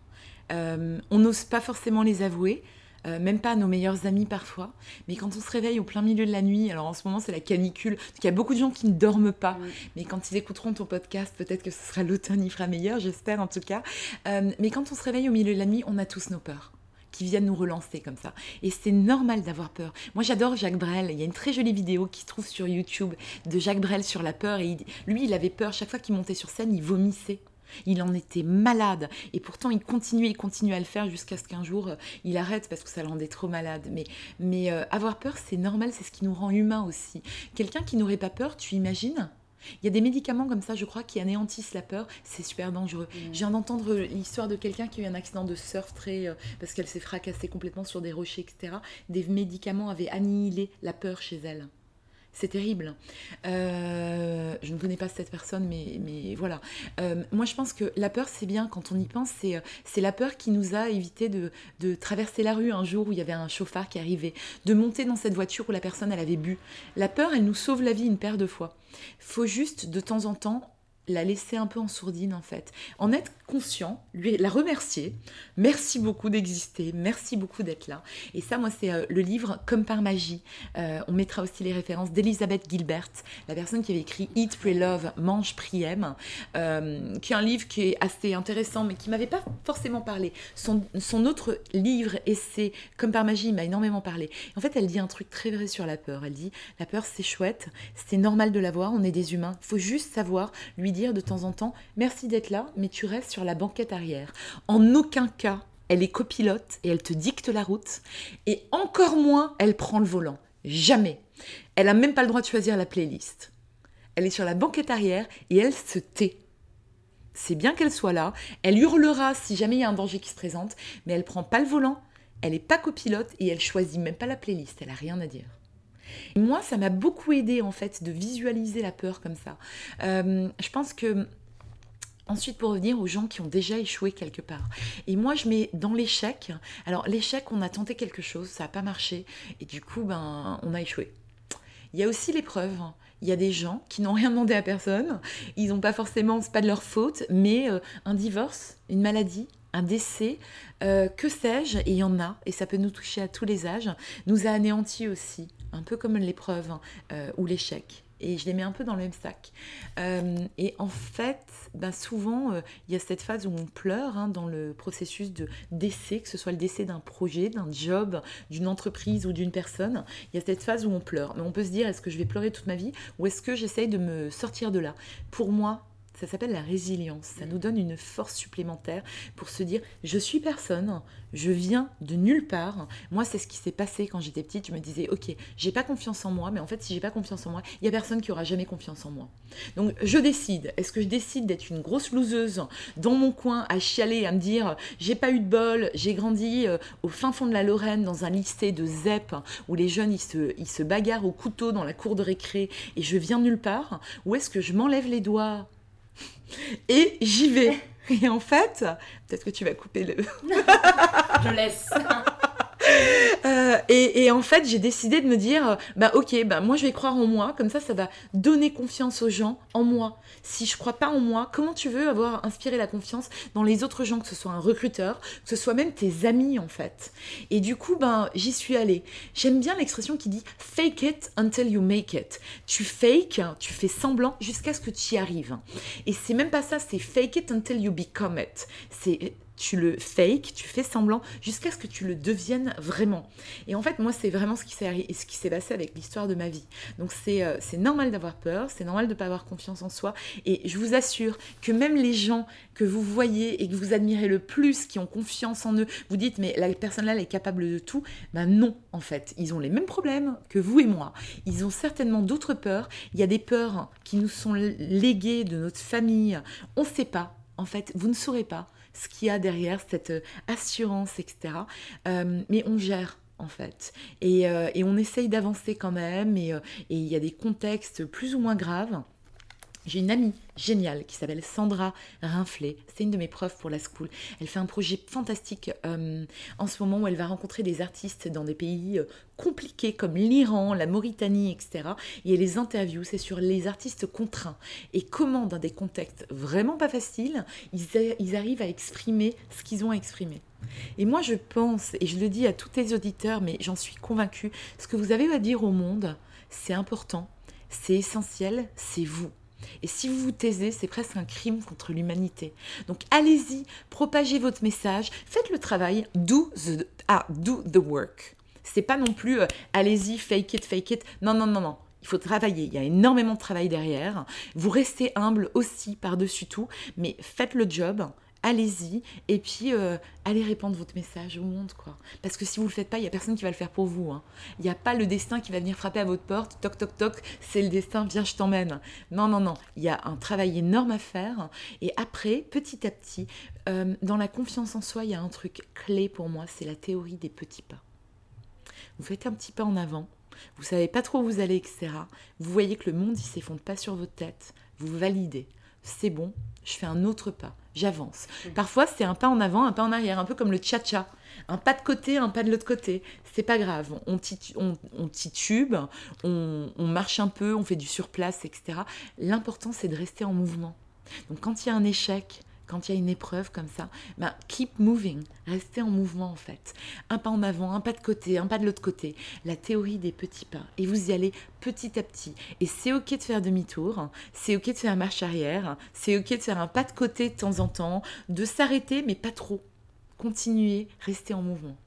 Speaker 2: Euh, on n'ose pas forcément les avouer. Euh, même pas à nos meilleurs amis parfois, mais quand on se réveille au plein milieu de la nuit, alors en ce moment c'est la canicule, il y a beaucoup de gens qui ne dorment pas, mais quand ils écouteront ton podcast, peut-être que ce sera l'automne, il fera meilleur, j'espère en tout cas. mais quand on se réveille au milieu de la nuit, on a tous nos peurs qui viennent nous relancer comme ça. Et c'est normal d'avoir peur. Moi, j'adore Jacques Brel. Il y a une très jolie vidéo qui se trouve sur YouTube de Jacques Brel sur la peur. Et lui, il avait peur. Chaque fois qu'il montait sur scène, il vomissait. Il en était malade. Et pourtant, il continuait, il continuait à le faire jusqu'à ce qu'un jour, euh, il arrête parce que ça le rendait trop malade. Mais, mais euh, avoir peur, c'est normal. C'est ce qui nous rend humains aussi. Quelqu'un qui n'aurait pas peur, tu imagines? Il y a des médicaments comme ça, je crois, qui anéantissent la peur. C'est super dangereux. Mmh. Je viens d'entendre l'histoire de quelqu'un qui a eu un accident de surf très, euh, parce qu'elle s'est fracassée complètement sur des rochers, etc. Des médicaments avaient annihilé la peur chez elle. C'est terrible. Euh, je ne connais pas cette personne, mais, mais voilà. Euh, moi, je pense que la peur, c'est bien quand on y pense. C'est, c'est la peur qui nous a évité de, de, traverser la rue un jour où il y avait un chauffard qui arrivait, de monter dans cette voiture où la personne, elle avait bu. La peur, elle nous sauve la vie une paire de fois. Faut juste, de temps en temps, la laisser un peu en sourdine en fait. En être conscient, lui la remercier. Merci beaucoup d'exister, merci beaucoup d'être là. Et ça, moi, c'est euh, le livre Comme par magie. Euh, on mettra aussi les références d'Elisabeth Gilbert, la personne qui avait écrit Eat, Pray, Love, Mange, Prie, Aime, euh, qui est un livre qui est assez intéressant, mais qui m'avait pas forcément parlé. Son, son autre livre, essai, Comme par magie, m'a énormément parlé. En fait, elle dit un truc très vrai sur la peur. Elle dit la peur, c'est chouette, c'est normal de l'avoir, on est des humains. Il faut juste savoir lui dire de temps en temps merci d'être là, mais tu restes sur la banquette arrière. En aucun cas, elle est copilote et elle te dicte la route, et encore moins, elle prend le volant. Jamais. Elle n'a même pas le droit de choisir la playlist. Elle est sur la banquette arrière et elle se tait. C'est bien qu'elle soit là, elle hurlera si jamais il y a un danger qui se présente, mais elle prend pas le volant, elle n'est pas copilote et elle choisit même pas la playlist, elle a rien à dire. Moi, ça m'a beaucoup aidé en fait de visualiser la peur comme ça. Euh, je pense que Ensuite, pour revenir aux gens qui ont déjà échoué quelque part. Et moi, je mets dans l'échec. Alors, l'échec, on a tenté quelque chose, ça n'a pas marché, et du coup, ben, on a échoué. Il y a aussi l'épreuve. Il y a des gens qui n'ont rien demandé à personne. Ils n'ont pas forcément, c'est pas de leur faute, mais euh, un divorce, une maladie, un décès, euh, que sais-je, et il y en a, et ça peut nous toucher à tous les âges, nous a anéantis aussi un peu comme l'épreuve euh, ou l'échec. Et je les mets un peu dans le même sac. Euh, et en fait, ben souvent, euh, il y a cette phase où on pleure hein, dans le processus de décès, que ce soit le décès d'un projet, d'un job, d'une entreprise ou d'une personne. Il y a cette phase où on pleure. Mais on peut se dire, est-ce que je vais pleurer toute ma vie ou est-ce que j'essaye de me sortir de là? Pour moi, ça s'appelle la résilience. Ça nous donne une force supplémentaire pour se dire je suis personne, je viens de nulle part. Moi, c'est ce qui s'est passé quand j'étais petite. Je me disais ok, j'ai pas confiance en moi, mais en fait, si j'ai pas confiance en moi, il y a personne qui aura jamais confiance en moi. Donc, je décide. Est-ce que je décide d'être une grosse loseuse dans mon coin à chialer, à me dire j'ai pas eu de bol, j'ai grandi euh, au fin fond de la Lorraine dans un lycée de ZEP où les jeunes ils se, ils se bagarrent au couteau dans la cour de récré et je viens nulle part? Ou est-ce que je m'enlève les doigts et j'y vais. Et en fait, peut-être que tu vas couper le.
Speaker 1: Je laisse.
Speaker 2: Euh, et, en fait, j'ai décidé de me dire, bah ok, bah moi je vais croire en moi, comme ça, ça va donner confiance aux gens en moi. Si je crois pas en moi, comment tu veux avoir inspiré la confiance dans les autres gens, que ce soit un recruteur, que ce soit même tes amis en fait? Et du coup, ben j'y suis allée. J'aime bien l'expression qui dit fake it until you make it. Tu fake, tu fais semblant jusqu'à ce que tu y arrives. Et c'est même pas ça, c'est fake it until you become it. C'est tu le fake, tu fais semblant jusqu'à ce que tu le deviennes vraiment. Et en fait, moi, c'est vraiment ce qui s'est passé avec l'histoire de ma vie. Donc, euh, c'est normal d'avoir peur, c'est normal de ne pas avoir confiance en soi. Et je vous assure que même les gens que vous voyez et que vous admirez le plus, qui ont confiance en eux, vous dites, mais la personne-là, elle est capable de tout. Ben non, en fait. Ils ont les mêmes problèmes que vous et moi. Ils ont certainement d'autres peurs. Il y a des peurs qui nous sont léguées de notre famille. On ne sait pas. En fait, vous ne saurez pas ce qu'il y a derrière cette euh, assurance, etc. Euh, mais on gère en fait. Et, euh, on essaye d'avancer quand même, et il y a des contextes plus ou moins graves. J'ai une amie géniale qui s'appelle Sandra Rinflet. C'est une de mes profs pour la school. Elle fait un projet fantastique euh, en ce moment où elle va rencontrer des artistes dans des pays euh, compliqués comme l'Iran, la Mauritanie, etc. Et elle les interviews. C'est sur les artistes contraints et comment, dans des contextes vraiment pas faciles, ils, arrivent à exprimer ce qu'ils ont à exprimer. Et moi, je pense, et je le dis à tous les auditeurs, mais j'en suis convaincue, ce que vous avez à dire au monde, c'est important, c'est essentiel, c'est vous. Et si vous vous taisez, c'est presque un crime contre l'humanité. Donc allez-y, propagez votre message, faites le travail, do the, ah, do the work. C'est pas non plus euh, allez-y, fake it, fake it. Non, non, non, non. Il faut travailler, il y a énormément de travail derrière. Vous restez humble aussi par-dessus tout, mais faites le job, allez-y. Et puis, euh, allez répandre votre message au monde, quoi. Parce que si vous le faites pas, il n'y a personne qui va le faire pour vous. hein. Il n'y a pas le destin qui va venir frapper à votre porte, toc, toc, toc, c'est le destin, viens, je t'emmène. Non, non, non. Il y a un travail énorme à faire. Et après, petit à petit, euh, dans la confiance en soi, il y a un truc clé pour moi, c'est la théorie des petits pas. Vous faites un petit pas en avant, vous savez pas trop où vous allez, etc. Vous voyez que le monde, il s'effondre pas sur votre tête. Vous validez. C'est bon, je fais un autre pas, j'avance. Parfois, c'est un pas en avant, un pas en arrière, un peu comme le cha-cha. Un pas de côté, un pas de l'autre côté. C'est pas grave. On, titu- on, on titube, on, on marche un peu, on fait du surplace, etc. L'important, c'est de rester en mouvement. Donc, quand il y a un échec, quand il y a une épreuve comme ça, ben, keep moving, restez en mouvement en fait. Un pas en avant, un pas de côté, un pas de l'autre côté. La théorie des petits pas. Et vous y allez petit à petit. Et c'est ok de faire demi-tour, c'est ok de faire marche arrière, c'est ok de faire un pas de côté de temps en temps, de s'arrêter mais pas trop. Continuez, restez en mouvement.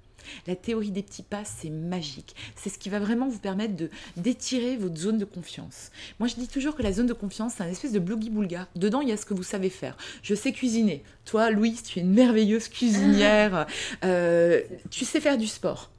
Speaker 2: La théorie des petits pas, c'est magique. C'est ce qui va vraiment vous permettre de d'étirer votre zone de confiance. Moi, je dis toujours que la zone de confiance, c'est un espèce de boogie-boulga. Dedans, il y a ce que vous savez faire. Je sais cuisiner. Toi, Louise, tu es une merveilleuse cuisinière. Euh, tu sais faire du sport.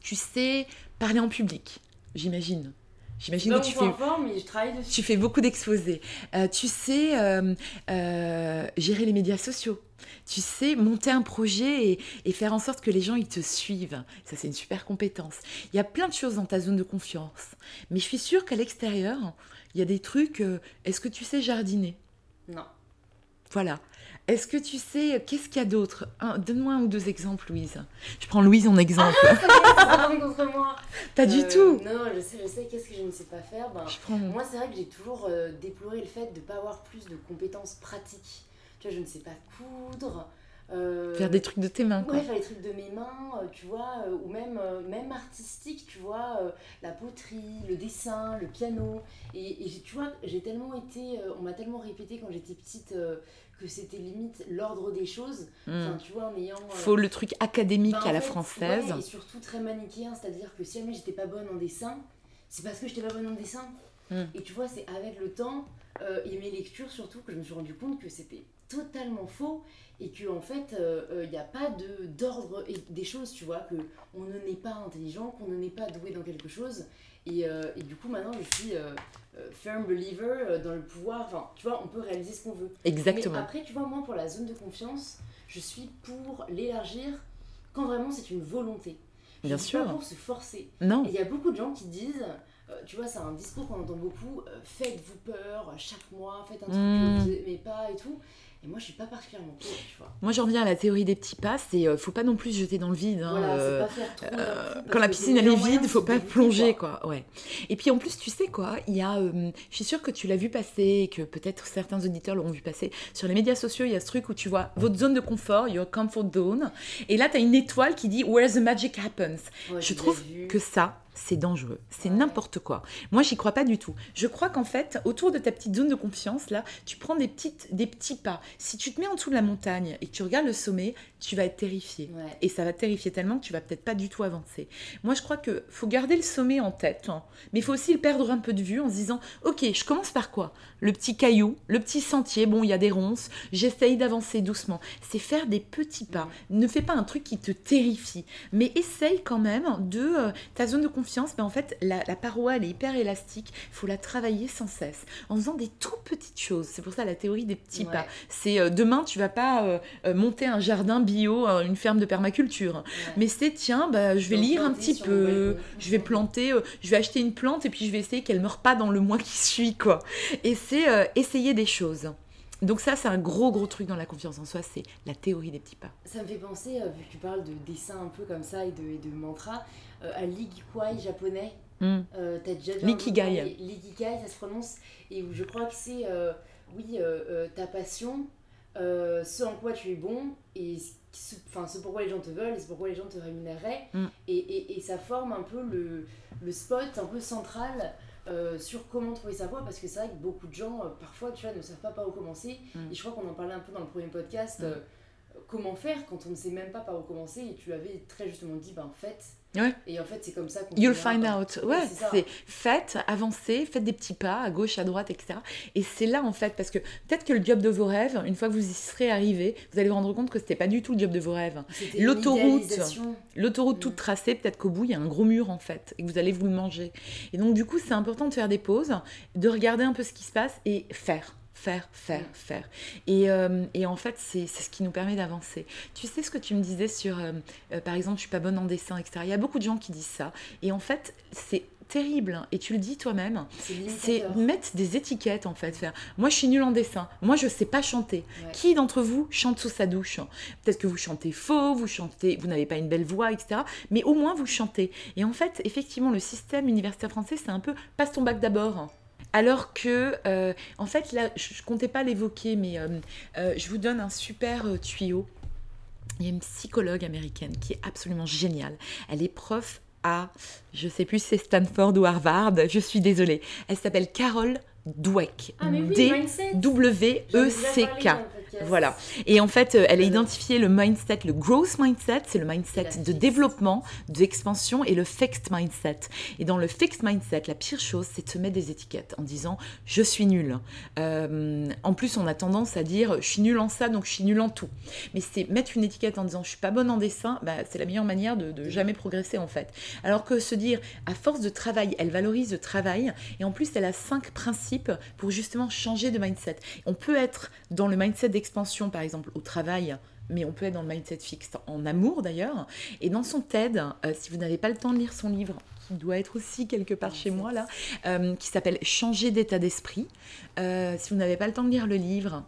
Speaker 2: Tu sais parler en public, j'imagine. J'imagine que tu fais
Speaker 1: mais je travaille dessus.
Speaker 2: tu fais beaucoup d'exposés. Euh, tu sais euh, euh, gérer les médias sociaux. Tu sais monter un projet et, et faire en sorte que les gens ils te suivent. Ça, c'est une super compétence. Il y a plein de choses dans ta zone de confiance. Mais je suis sûre qu'à l'extérieur, il y a des trucs. euh, Est-ce que tu sais jardiner?
Speaker 1: Non.
Speaker 2: Voilà. Est-ce que tu sais. Qu'est-ce qu'il y a d'autre? Donne-moi un ou deux exemples, Louise. Je prends Louise en exemple.
Speaker 1: Revient contre moi.
Speaker 2: Pas du
Speaker 1: Euh,
Speaker 2: tout.
Speaker 1: Non, non, je sais, je sais. Qu'est-ce que je ne sais pas faire? Ben,
Speaker 2: Je prends.
Speaker 1: Moi, c'est vrai que j'ai toujours euh, déploré le fait de ne pas avoir plus de compétences pratiques. Tu vois, je ne sais pas coudre. euh,
Speaker 2: Faire des trucs de tes mains, quoi.
Speaker 1: Ouais, faire les trucs de mes mains, euh, tu vois, euh, ou même, même artistique, tu vois, la poterie, le dessin, le piano. Et, tu vois, j'ai tellement été, on m'a tellement répété quand j'étais petite que c'était limite l'ordre des choses. Enfin,
Speaker 2: Mm.
Speaker 1: tu vois, en ayant.
Speaker 2: Faut le truc académique
Speaker 1: bah, en
Speaker 2: à la française.
Speaker 1: ouais, et surtout très manichéen, c'est-à-dire que si jamais j'étais pas bonne en dessin, c'est parce que j'étais pas bonne en dessin.
Speaker 2: Mm.
Speaker 1: Et tu vois, c'est avec le temps et mes lectures surtout que je me suis rendu compte que c'était totalement faux et que en fait il n'y a pas de d'ordre et des choses tu vois que on ne n'est pas intelligent qu'on ne n'est pas doué dans quelque chose et, euh, et du coup maintenant je suis euh, euh, firm believer euh, dans le pouvoir enfin tu vois on peut réaliser ce qu'on veut
Speaker 2: Exactement.
Speaker 1: mais après, tu vois, moi, pour la zone de confiance, je suis pour l'élargir quand vraiment c'est une volonté. Je
Speaker 2: Bien
Speaker 1: suis
Speaker 2: sûr.
Speaker 1: pas pour se forcer.
Speaker 2: Non.
Speaker 1: Il y a beaucoup de gens qui disent, euh, tu vois, c'est un discours qu'on entend beaucoup, euh, faites-vous peur chaque mois, faites un truc que vous aimez pas et tout. Et moi, je suis pas particulièrement pour, tu vois.
Speaker 2: Moi, j'en reviens à la théorie des petits pas. C'est euh, faut pas non plus se jeter dans le vide. hein,
Speaker 1: voilà,
Speaker 2: euh,
Speaker 1: c'est pas faire trop. d'un
Speaker 2: euh, quand la piscine elle
Speaker 1: le
Speaker 2: est vide,
Speaker 1: de
Speaker 2: faut pas plonger
Speaker 1: quoi.
Speaker 2: quoi. Ouais. Et puis en plus, tu sais quoi, il y a, euh, je suis sûre que tu l'as vu passer, et que peut-être certains auditeurs l'auront vu passer sur les médias sociaux. Il y a ce truc où tu vois votre zone de confort, your comfort zone, et là tu as une étoile qui dit where the magic happens.
Speaker 1: Ouais,
Speaker 2: Je trouve que ça, c'est dangereux. C'est n'importe quoi. Moi, j'y crois pas du tout. Je crois qu'en fait, autour de ta petite zone de confiance, là, tu prends des, petites, des petits pas. Si tu te mets en dessous de la montagne et que tu regardes le sommet, tu vas être terrifié.
Speaker 1: Ouais.
Speaker 2: Et ça va te terrifier tellement que tu vas peut-être pas du tout avancer. Moi, je crois que faut garder le sommet en tête, hein. mais il faut aussi le perdre un peu de vue en se disant, ok, je commence par quoi? Le petit caillou, le petit sentier. Bon, il y a des ronces. J'essaye d'avancer doucement. C'est faire des petits pas. Ne fais pas un truc qui te terrifie, mais essaye quand même de euh, ta zone de confiance. Ben, en fait, la, la paroi, elle est hyper élastique. Il faut la travailler sans cesse en faisant des tout petites choses. C'est pour ça la théorie des petits
Speaker 1: Ouais.
Speaker 2: pas. C'est euh, demain, tu vas pas euh, euh, monter un jardin bio, une ferme de permaculture.
Speaker 1: Ouais.
Speaker 2: Mais c'est tiens, bah, je vais
Speaker 1: Donc,
Speaker 2: lire un petit peu, je vais planter, euh, je vais acheter une plante et puis je vais essayer qu'elle meure pas dans le mois qui suit quoi. Et c'est essayer des choses. Donc ça c'est un gros gros truc dans la confiance en soi, c'est la théorie des petits pas.
Speaker 1: Ça me fait penser, vu que tu parles de dessin un peu comme ça et de, et de mantra, à l'ikigai japonais.
Speaker 2: Hmm.
Speaker 1: Euh, T'as déjà
Speaker 2: L'ikigai.
Speaker 1: ça se prononce. Et où je crois que c'est, euh, oui, euh, euh, ta passion, euh, ce en quoi tu es bon, et ce, enfin, ce pourquoi les gens te veulent, et ce pourquoi les gens te rémunéreraient.
Speaker 2: Mm.
Speaker 1: Et, et, et ça forme un peu le, le spot un peu central euh, sur comment trouver sa voie, parce que c'est vrai que beaucoup de gens, euh, parfois, tu vois, ne savent pas par où commencer.
Speaker 2: Mm.
Speaker 1: Et je crois qu'on en parlait un peu dans le premier podcast.
Speaker 2: Mm.
Speaker 1: euh, comment faire quand on ne sait même pas par où commencer et tu avais très justement dit ben en fait Et en fait, c'est comme ça qu'on.
Speaker 2: You'll find out. Ouais, c'est faites, avancez, faites des petits pas à gauche, à droite, etc. Et c'est là, en fait, parce que peut-être que le job de vos rêves, une fois que vous y serez arrivé, vous allez vous rendre compte que c'était pas du tout le job de vos rêves. L'autoroute, l'autoroute toute mm. tracée, peut-être qu'au bout, il y a un gros mur, en fait, et que vous allez vous le manger. Et donc, du coup, c'est important de faire des pauses, de regarder un peu ce qui se passe et faire faire, faire, mm. faire. Et, euh, et en fait, c'est ce qui nous permet d'avancer. Tu sais ce que tu me disais sur, euh, euh, par exemple, je suis pas bonne en dessin, etc. Il y a beaucoup de gens qui disent ça. Et en fait, c'est terrible hein. et tu le dis toi-même c'est mettre des étiquettes en fait faire moi je suis nulle en dessin moi je sais pas chanter qui d'entre vous chante sous sa douche? Peut-être que vous chantez faux vous chantez vous n'avez pas une belle voix etc mais au moins vous chantez et en fait effectivement le système universitaire français c'est un peu passe ton bac d'abord alors que, euh, en fait, là, je, ne comptais pas l'évoquer, mais euh, euh, je vous donne un super tuyau. Il y a une psychologue américaine qui est absolument géniale. Elle est prof à, je sais plus si c'est Stanford ou Harvard, je suis désolée. Elle s'appelle Carole Dweck.
Speaker 1: Ah, D-W-E-C-K.
Speaker 2: Voilà. Et en fait, euh, elle a identifié le mindset, le growth mindset, c'est le mindset de développement, d'expansion, et le fixed mindset. Et dans le fixed mindset, la pire chose, c'est de se mettre des étiquettes en disant je suis nul. Euh, en plus, on a tendance à dire je suis nul en ça, donc je suis nul en tout. Mais c'est mettre une étiquette en disant je suis pas bonne en dessin, bah, c'est la meilleure manière de, de jamais progresser en fait. Alors que se dire à force de travail, elle valorise le travail, et en plus, elle a cinq principes pour justement changer de mindset. On peut être dans le mindset d'expansion expansion, par exemple, au travail, mais on peut être dans le mindset fixe en amour d'ailleurs. Et dans son TED, euh, si vous n'avez pas le temps de lire son livre, qui doit être aussi quelque part chez moi là, euh, qui s'appelle Changer d'état d'esprit. Euh, si vous n'avez pas le temps de lire le livre,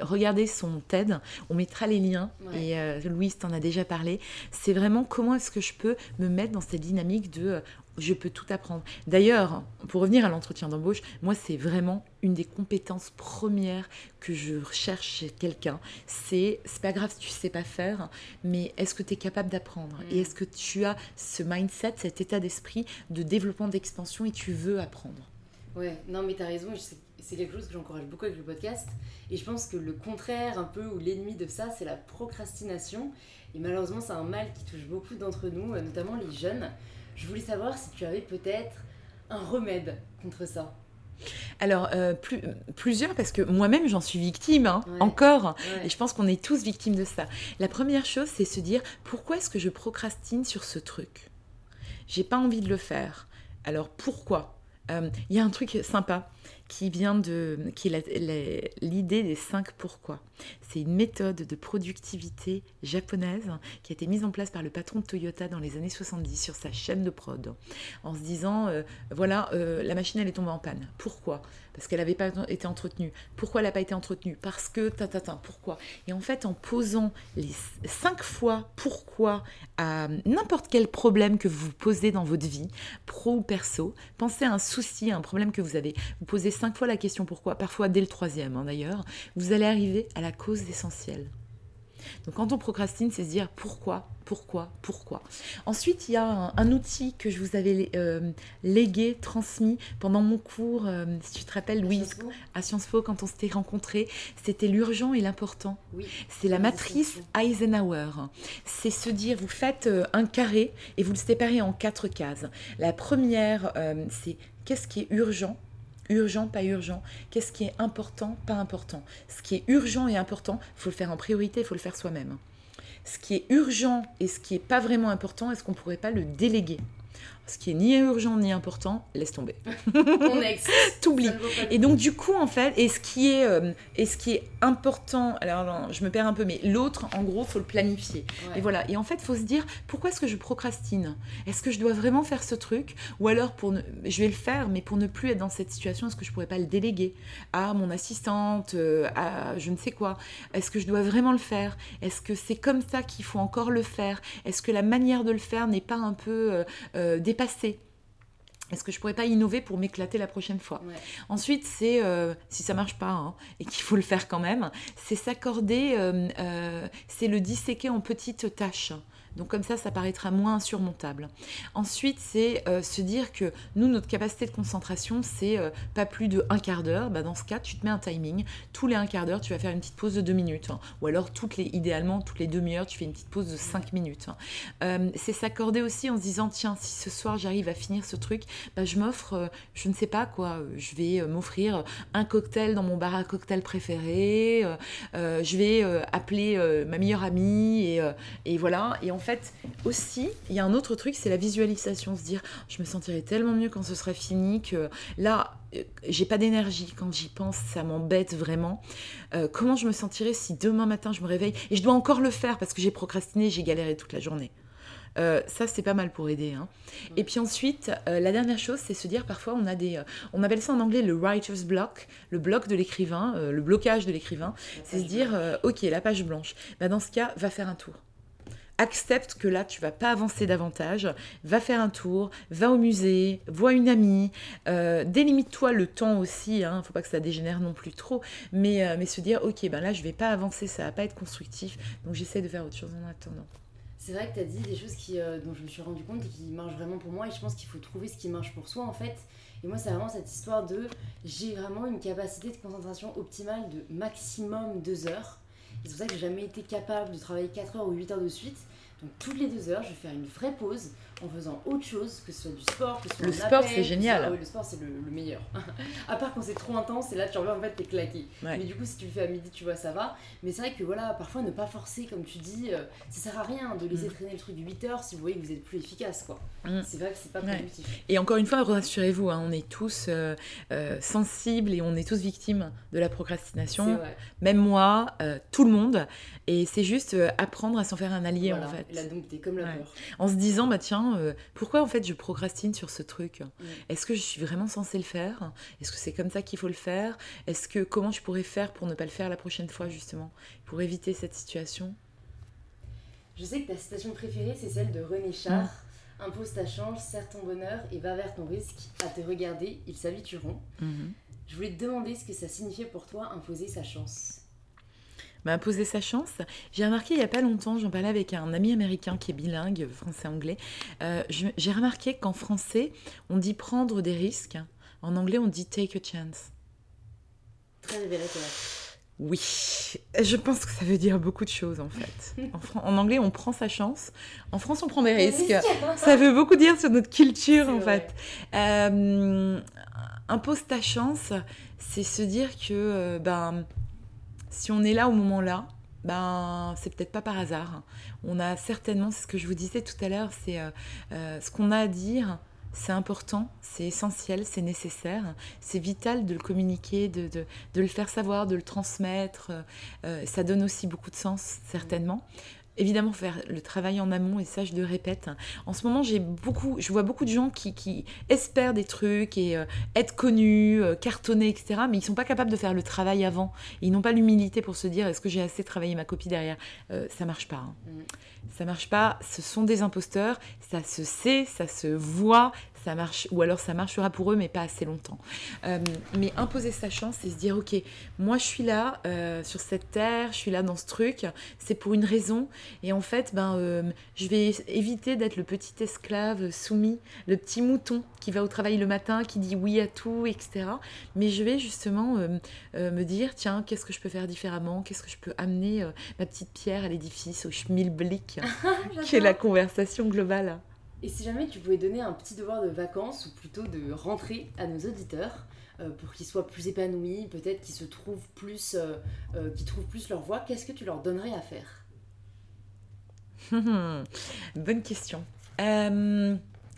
Speaker 2: regardez son TED, on mettra les liens et Louise t'en a déjà parlé. C'est vraiment comment est-ce que je peux me mettre dans cette dynamique de je peux tout apprendre. D'ailleurs, pour revenir à l'entretien d'embauche, moi, c'est vraiment une des compétences premières que je recherche chez quelqu'un. C'est, c'est pas grave si tu sais pas faire, mais est-ce que tu es capable d'apprendre? Et mm. est-ce que tu as ce mindset, cet état d'esprit de développement, d'expansion et tu veux apprendre?
Speaker 1: Ouais, non, mais tu as raison. C'est quelque chose que j'encourage beaucoup avec le podcast. Et je pense que le contraire, un peu, ou l'ennemi de ça, c'est la procrastination. Et malheureusement, c'est un mal qui touche beaucoup d'entre nous, notamment les jeunes. Je voulais savoir si tu avais peut-être un remède contre ça.
Speaker 2: Alors, euh, plus, plusieurs, parce que moi-même, j'en suis victime, hein, encore. Et je pense qu'on est tous victimes de ça. La première chose, c'est se dire, pourquoi est-ce que je procrastine sur ce truc? J'ai pas envie de le faire. Alors, pourquoi? Euh, Il y a un truc sympa qui vient de est l'idée des cinq pourquoi. C'est une méthode de productivité japonaise qui a été mise en place par le patron de Toyota dans les années 70 sur sa chaîne de prod, en se disant euh, voilà euh, la machine elle est tombée en panne. Pourquoi? Parce qu'elle n'avait pas été entretenue. Pourquoi elle n'a pas été entretenue? Parce que ta ta ta. Pourquoi? Et en fait en posant les cinq fois pourquoi à n'importe quel problème que vous posez dans votre vie, pro ou perso, pensez à un souci, à un problème que vous avez. Vous posez cinq fois la question pourquoi, parfois dès le troisième hein, d'ailleurs, vous allez arriver à la cause essentielle. Donc quand on procrastine, c'est se dire pourquoi, pourquoi, pourquoi. Ensuite, il y a un, outil que je vous avais euh, légué, transmis pendant mon cours, euh, si tu te rappelles, Louise, à Sciences Po, quand on s'était rencontrés, c'était l'urgent et l'important.
Speaker 1: Oui.
Speaker 2: C'est la matrice Eisenhower. C'est se dire, vous faites euh, un carré et vous le séparez en quatre cases. La première, c'est qu'est-ce qui est urgent urgent, pas urgent, qu'est-ce qui est important, pas important. Ce qui est urgent et important, il faut le faire en priorité, il faut le faire soi-même. Ce qui est urgent et ce qui n'est pas vraiment important, est-ce qu'on ne pourrait pas le déléguer? Ce qui est ni urgent ni important, laisse tomber. T'oublies. Et donc du coup en fait, et ce qui est, euh, et ce qui est important, alors je me perds un peu, mais l'autre en gros faut le planifier. Et voilà. Et en fait faut se dire pourquoi est-ce que je procrastine? Est-ce que je dois vraiment faire ce truc? Ou alors pour ne, je vais le faire, mais pour ne plus être dans cette situation, est-ce que je pourrais pas le déléguer à mon assistante, euh, à je ne sais quoi? Est-ce que je dois vraiment le faire? Est-ce que c'est comme ça qu'il faut encore le faire? Est-ce que la manière de le faire n'est pas un peu euh, passé est-ce que je pourrais pas innover pour m'éclater la prochaine fois Ensuite, c'est euh, si ça marche pas hein, et qu'il faut le faire quand même, c'est s'accorder, euh, euh, c'est le disséquer en petites tâches. Donc comme ça, ça paraîtra moins insurmontable. Ensuite, c'est euh, se dire que nous, notre capacité de concentration, c'est euh, pas plus de un quart d'heure. Bah, dans ce cas, tu te mets un timing. Tous les un quart d'heure, tu vas faire une petite pause de deux minutes. Hein. Ou alors, toutes les, idéalement, toutes les demi-heures, tu fais une petite pause de cinq minutes. Hein. Euh, c'est s'accorder aussi en se disant, tiens, si ce soir j'arrive à finir ce truc, bah, je m'offre, je ne sais pas quoi, je vais m'offrir un cocktail dans mon bar à cocktail préféré. je vais appeler ma meilleure amie et, et voilà. Et en fait, aussi, il y a un autre truc, c'est la visualisation. Se dire, je me sentirai tellement mieux quand ce sera fini que là, euh, j'ai pas d'énergie quand j'y pense, ça m'embête vraiment. Euh, comment je me sentirais si demain matin je me réveille et je dois encore le faire parce que j'ai procrastiné, j'ai galéré toute la journée. Euh, ça, c'est pas mal pour aider. Hein. Et puis ensuite, la dernière chose, c'est se dire parfois on a des. on appelle ça en anglais le writer's block, le bloc de l'écrivain, le blocage de l'écrivain. C'est se dire, ok, la page blanche. Bah, dans ce cas, va faire un tour accepte que là, tu vas pas avancer davantage, va faire un tour, va au musée, vois une amie, euh, délimite-toi le temps aussi, hein, faut pas que ça dégénère non plus trop, mais, euh, mais se dire, ok, ben là, je vais pas avancer, ça va pas être constructif, donc j'essaie de faire autre chose en attendant.
Speaker 1: C'est vrai que tu as dit des choses qui, euh, dont je me suis rendu compte et qui marchent vraiment pour moi, et je pense qu'il faut trouver ce qui marche pour soi en fait. Et moi, c'est vraiment cette histoire de j'ai vraiment une capacité de concentration optimale de maximum 2 heures. C'est pour ça que j'ai jamais été capable de travailler 4 heures ou 8 heures de suite. Donc toutes les deux heures, je vais faire une vraie pause en faisant autre chose, que ce soit du sport, que ce soit
Speaker 2: Le sport, c'est génial.
Speaker 1: Ah le sport, c'est le, meilleur. à part quand c'est trop intense, et là, tu reviens, en fait, t'es claqué. Mais du coup, si tu le fais à midi, tu vois, ça va. Mais c'est vrai que, voilà, parfois, ne pas forcer, comme tu dis, euh, ça sert à rien de laisser mm. traîner le truc 8 heures si vous voyez que vous êtes plus efficace, quoi. Mm. C'est vrai que c'est pas productif.
Speaker 2: Et encore une fois, rassurez-vous, hein, on est tous euh, euh, sensibles et on est tous victimes de la procrastination. Même moi, tout le monde. Et c'est juste apprendre à s'en faire un allié, en fait.
Speaker 1: La dompter, comme la peur.
Speaker 2: En se disant, bah tiens, euh, pourquoi en fait je procrastine sur ce truc? Mm. Est-ce que je suis vraiment censée le faire? Est-ce que c'est comme ça qu'il faut le faire? Est-ce que comment je pourrais faire pour ne pas le faire la prochaine fois justement Pour éviter cette situation?
Speaker 1: Je sais que ta citation préférée c'est celle de René Char. Mm. Impose ta chance, serre ton bonheur et va vers ton risque. À te regarder, ils s'habitueront. Mm-hmm. Je voulais te demander ce que ça signifiait pour toi imposer sa chance
Speaker 2: m'a imposé sa chance. J'ai remarqué il n'y a pas longtemps, j'en parlais avec un ami américain qui est bilingue, français-anglais. Euh, j'ai remarqué qu'en français, on dit prendre des risques. En anglais, on dit take a chance.
Speaker 1: Très révélateur.
Speaker 2: Oui, je pense que ça veut dire beaucoup de choses en fait. En, anglais, on prend sa chance. En France, on prend des risques. ça veut beaucoup dire sur notre culture en fait. Euh, impose ta chance, c'est se dire que euh, ben si on est là au moment là, ben c'est peut-être pas par hasard. On a certainement, c'est ce que je vous disais tout à l'heure, c'est euh, euh, ce qu'on a à dire, c'est important, c'est essentiel, c'est nécessaire, c'est vital de le communiquer, de, le faire savoir, de le transmettre. Euh, ça donne aussi beaucoup de sens, certainement évidemment faire le travail en amont et ça je le répète. En ce moment j'ai beaucoup, je vois beaucoup de gens qui, espèrent des trucs et euh, être connus, euh, cartonnés, etc. Mais ils sont pas capables de faire le travail avant. Ils n'ont pas l'humilité pour se dire est-ce que j'ai assez travaillé ma copie derrière? Euh, ça marche pas. Hein. Mm. Ça marche pas. Ce sont des imposteurs. Ça se sait, ça se voit, ça marche, ou alors ça marchera pour eux, mais pas assez longtemps. Euh, mais imposer sa chance et se dire, ok, moi je suis là euh, sur cette terre, je suis là dans ce truc, c'est pour une raison, et en fait, ben, euh, je vais éviter d'être le petit esclave soumis, le petit mouton qui va au travail le matin, qui dit oui à tout, etc. Mais je vais justement me dire, tiens, qu'est-ce que je peux faire différemment, qu'est-ce que je peux amener ma petite pierre à l'édifice, au schmilblick, qui est la conversation globale.
Speaker 1: Et si jamais tu pouvais donner un petit devoir de vacances, ou plutôt de rentrée à nos auditeurs, euh, pour qu'ils soient plus épanouis, peut-être qu'ils se trouvent plus, euh, euh, qu'ils trouvent plus leur voix, qu'est-ce que tu leur donnerais à faire?
Speaker 2: Bonne question.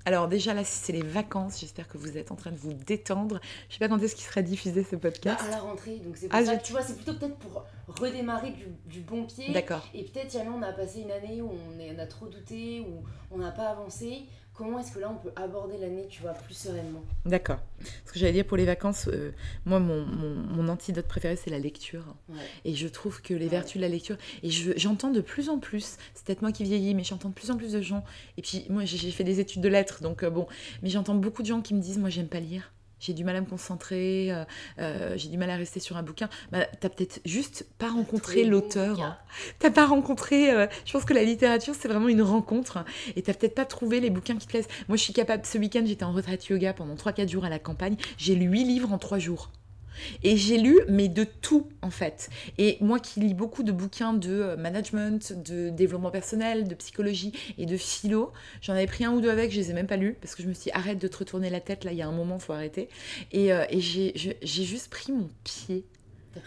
Speaker 2: Alors déjà là, si c'est les vacances, j'espère que vous êtes en train de vous détendre. Je sais pas quand est-ce qu'il sera diffusé ce podcast.
Speaker 1: Bah, à la rentrée, donc c'est pour ah, ça. Tu vois, c'est plutôt peut-être pour redémarrer du, du bon pied.
Speaker 2: D'accord.
Speaker 1: Et peut-être jamais on a passé une année où on, est, on a trop douté, où on n'a pas avancé comment est-ce que là on peut aborder l'année, tu vois, plus sereinement
Speaker 2: D'accord. Ce que j'allais dire pour les vacances, euh, moi mon, mon, antidote préféré c'est la lecture. Et je trouve que les vertus de la lecture, et j'entends de plus en plus, c'est peut-être moi qui vieillis, mais j'entends de plus en plus de gens, et puis moi j'ai fait des études de lettres, donc euh, bon, mais j'entends beaucoup de gens qui me disent, moi j'aime pas lire j'ai du mal à me concentrer, euh, euh, j'ai du mal à rester sur un bouquin, bah, t'as peut-être juste pas rencontré l'auteur. T'as pas rencontré. euh, je pense que la littérature, c'est vraiment une rencontre. Et t'as peut-être pas trouvé les bouquins qui te plaisent. Moi, je suis capable. Ce week-end, j'étais en retraite yoga pendant 3-4 jours à la campagne. J'ai lu 8 livres en 3 jours. Et j'ai lu, mais de tout en fait. Et moi qui lis beaucoup de bouquins de euh, management, de développement personnel, de psychologie et de philo, j'en avais pris un ou deux avec, je les ai même pas lus, parce que je me suis dit, arrête de te retourner la tête, là il y a un moment, faut arrêter. Et, euh, j'ai juste pris mon pied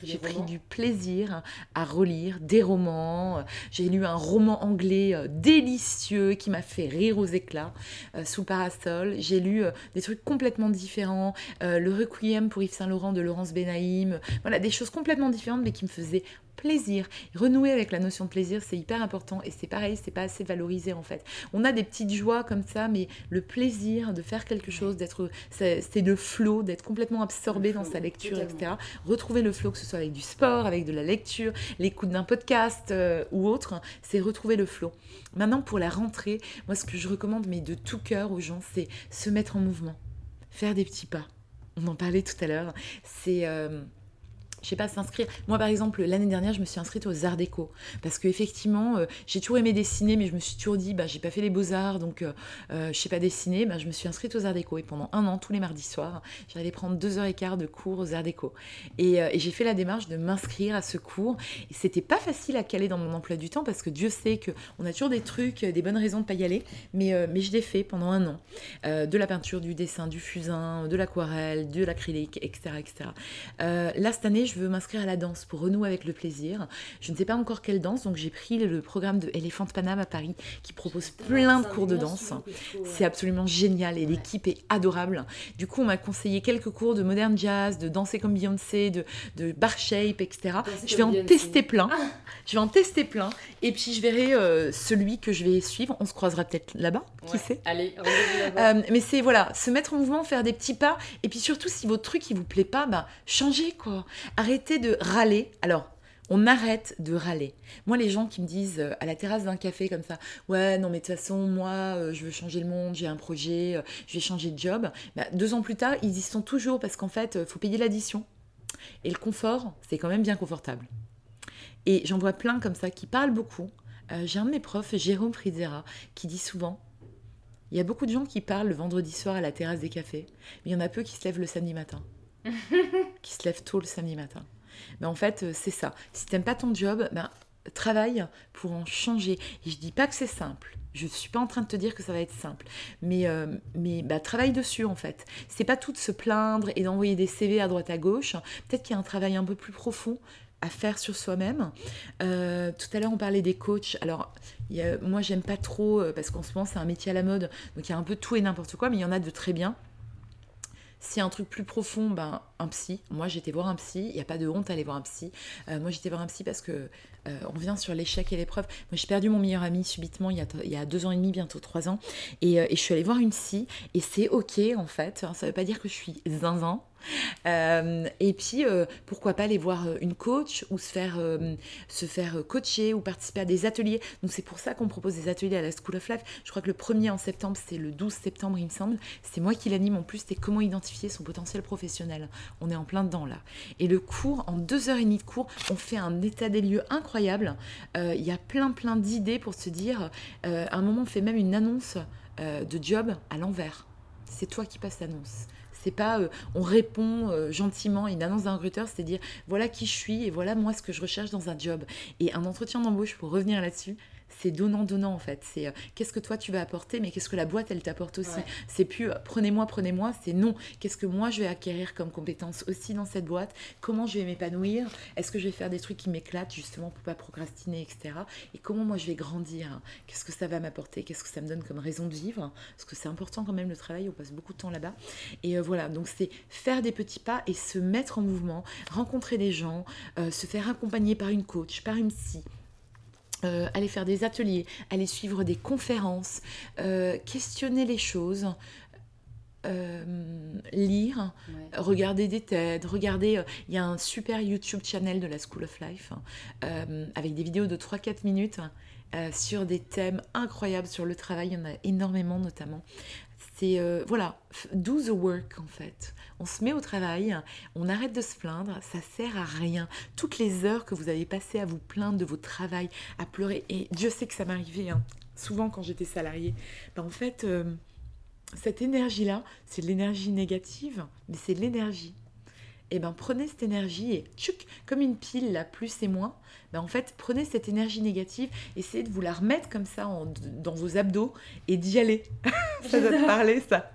Speaker 2: j'ai pris du plaisir à relire des romans. J'ai lu un roman anglais euh, délicieux qui m'a fait rire aux éclats euh, sous parasol. J'ai lu euh, des trucs complètement différents. Le Requiem pour Yves Saint Laurent de Laurence Benaïm. Voilà, des choses complètement différentes mais qui me faisaient plaisir. Renouer avec la notion de plaisir, c'est hyper important et c'est pareil, c'est pas assez valorisé en fait. On a des petites joies comme ça, mais le plaisir de faire quelque chose, d'être, c'est le flow, d'être complètement absorbé dans sa lecture,
Speaker 1: totalement.
Speaker 2: etc retrouver le flow, que ce soit avec du sport, avec de la lecture, l'écoute d'un podcast euh, ou autre, c'est retrouver le flow. Maintenant, pour la rentrée, moi, ce que je recommande, mais de tout cœur aux gens, c'est se mettre en mouvement, faire des petits pas. On en parlait tout à l'heure. C'est. euh, je sais pas, s'inscrire. Moi, par exemple, l'année dernière, je me suis inscrite aux Arts Déco. Parce qu'effectivement, j'ai toujours aimé dessiner, mais je me suis toujours dit, bah, j'ai pas fait les beaux-arts, donc euh, euh, je sais pas dessiner. Bah, je me suis inscrite aux Arts Déco. Et pendant un an, tous les mardis soirs, j'allais prendre deux heures et quart de cours aux Arts Déco. Et, euh, j'ai fait la démarche de m'inscrire à ce cours. Et c'était pas facile à caler dans mon emploi du temps, parce que Dieu sait qu'on a toujours des trucs, des bonnes raisons de pas y aller. Mais, euh, mais je l'ai fait pendant un an. Euh, de la peinture, du dessin, du fusain, de l'aquarelle, de l'acrylique, etc. etc. Euh, là, cette année, je veux m'inscrire à la danse pour renouer avec le plaisir. Je ne sais pas encore quelle danse, donc j'ai pris le programme de Elephant Paname à Paris qui propose plein de cours de danse. C'est absolument génial et l'équipe est adorable. Du coup, on m'a conseillé quelques cours de modern jazz, de danser comme Beyoncé, de, de bar shape, etc. Je vais en tester plein. Je vais en tester plein. Et puis, je verrai euh, celui que je vais suivre. On se croisera peut-être là-bas, qui sait
Speaker 1: Allez,
Speaker 2: euh, mais c'est voilà, se mettre en mouvement, faire des petits pas, et puis surtout si votre truc il vous plaît pas, bah changez quoi. Arrêtez de râler. Alors. On arrête de râler. Moi, les gens qui me disent euh, à la terrasse d'un café comme ça, ouais, non, mais de toute façon, moi, euh, je veux changer le monde, j'ai un projet, euh, je vais changer de job. Bah, deux ans plus tard, ils y sont toujours parce qu'en fait, il faut payer l'addition. Et le confort, c'est quand même bien confortable. Et j'en vois plein comme ça qui parlent beaucoup. J'ai un de mes profs, Jérôme Frizera, qui dit souvent il y a beaucoup de gens qui parlent le vendredi soir à la terrasse des cafés, mais il y en a peu qui se lèvent le samedi matin. qui se lèvent tôt le samedi matin. Mais en fait, euh, c'est ça. Si t'aimes pas ton job, ben, travaille pour en changer. Et je dis pas que c'est simple. Je suis pas en train de te dire que ça va être simple. Mais, euh, mais bah, travaille dessus en fait. C'est pas tout de se plaindre et d'envoyer des CV à droite à gauche. Peut-être qu'il y a un travail un peu plus profond à faire sur soi-même. Euh, tout à l'heure, on parlait des coachs. Alors, y a- moi, j'aime pas trop parce qu'en ce moment, c'est un métier à la mode. Donc, il y a un peu tout et n'importe quoi, mais il y en a de très bien. Si un truc plus profond, ben, un psy. Moi, j'étais voir un psy. Il n'y a pas de honte à voir un psy. Euh, moi, j'étais voir un psy parce que euh, on revient sur l'échec et l'épreuve. Moi, j'ai perdu mon meilleur ami subitement il y a, il y a deux ans et demi, bientôt trois ans. Et, euh, et je suis allée voir une psy. Et c'est OK, en fait. Ça ne veut pas dire que je suis zinzin. Euh, et puis, euh, pourquoi pas aller voir euh, une coach ou se faire, se faire coacher ou participer à des ateliers. Donc, c'est pour ça qu'on propose des ateliers à la School of Life. Je crois que le premier en septembre, c'est le 12 septembre, il me semble. C'est moi qui l'anime en plus. C'est comment identifier son potentiel professionnel. On est en plein dedans là. Et le cours, en deux heures et demie de cours, on fait un état des lieux incroyable. Il y a plein, plein d'idées pour se dire. à un moment, on fait même une annonce de job à l'envers. C'est toi qui passes l'annonce. C'est pas euh, on répond euh, gentiment à une annonce d'un recruteur, c'est dire voilà qui je suis et voilà moi ce que je recherche dans un job. Et un entretien d'embauche, pour revenir là-dessus, c'est donnant-donnant en fait. C'est euh, qu'est-ce que toi tu vas apporter, mais qu'est-ce que la boîte elle t'apporte aussi.
Speaker 1: Ouais.
Speaker 2: C'est plus euh, prenez-moi, prenez-moi, c'est non. Qu'est-ce que moi je vais acquérir comme compétences aussi dans cette boîte? Comment je vais m'épanouir? Est-ce que je vais faire des trucs qui m'éclatent justement pour pas procrastiner, etc. Et comment moi je vais grandir? Qu'est-ce que ça va m'apporter? Qu'est-ce que ça me donne comme raison de vivre? Parce que c'est important quand même le travail, on passe beaucoup de temps là-bas. Et euh, voilà, donc c'est faire des petits pas et se mettre en mouvement, rencontrer des gens, se faire accompagner par une coach, par une psy. Euh, aller faire des ateliers, aller suivre des conférences, euh, questionner les choses, euh, lire,
Speaker 1: Ouais.
Speaker 2: regarder des TED, regarder. Il y a un super YouTube channel de la School of Life hein, avec des vidéos de 3-4 minutes sur des thèmes incroyables sur le travail. Il y en a énormément, notamment C'est, voilà, do the work en fait. On se met au travail, on arrête de se plaindre, ça sert à rien. Toutes les heures que vous avez passées à vous plaindre de votre travail, à pleurer, et Dieu sait que ça m'arrivait hein, souvent quand j'étais salariée, ben, en fait, euh, cette énergie-là, c'est de l'énergie négative, mais c'est de l'énergie. Et ben prenez cette énergie et tchouk, comme une pile, là, plus et moins, ben en fait, prenez cette énergie négative, essayez de vous la remettre comme ça dans vos abdos et d'y aller. ça doit te parler, ça.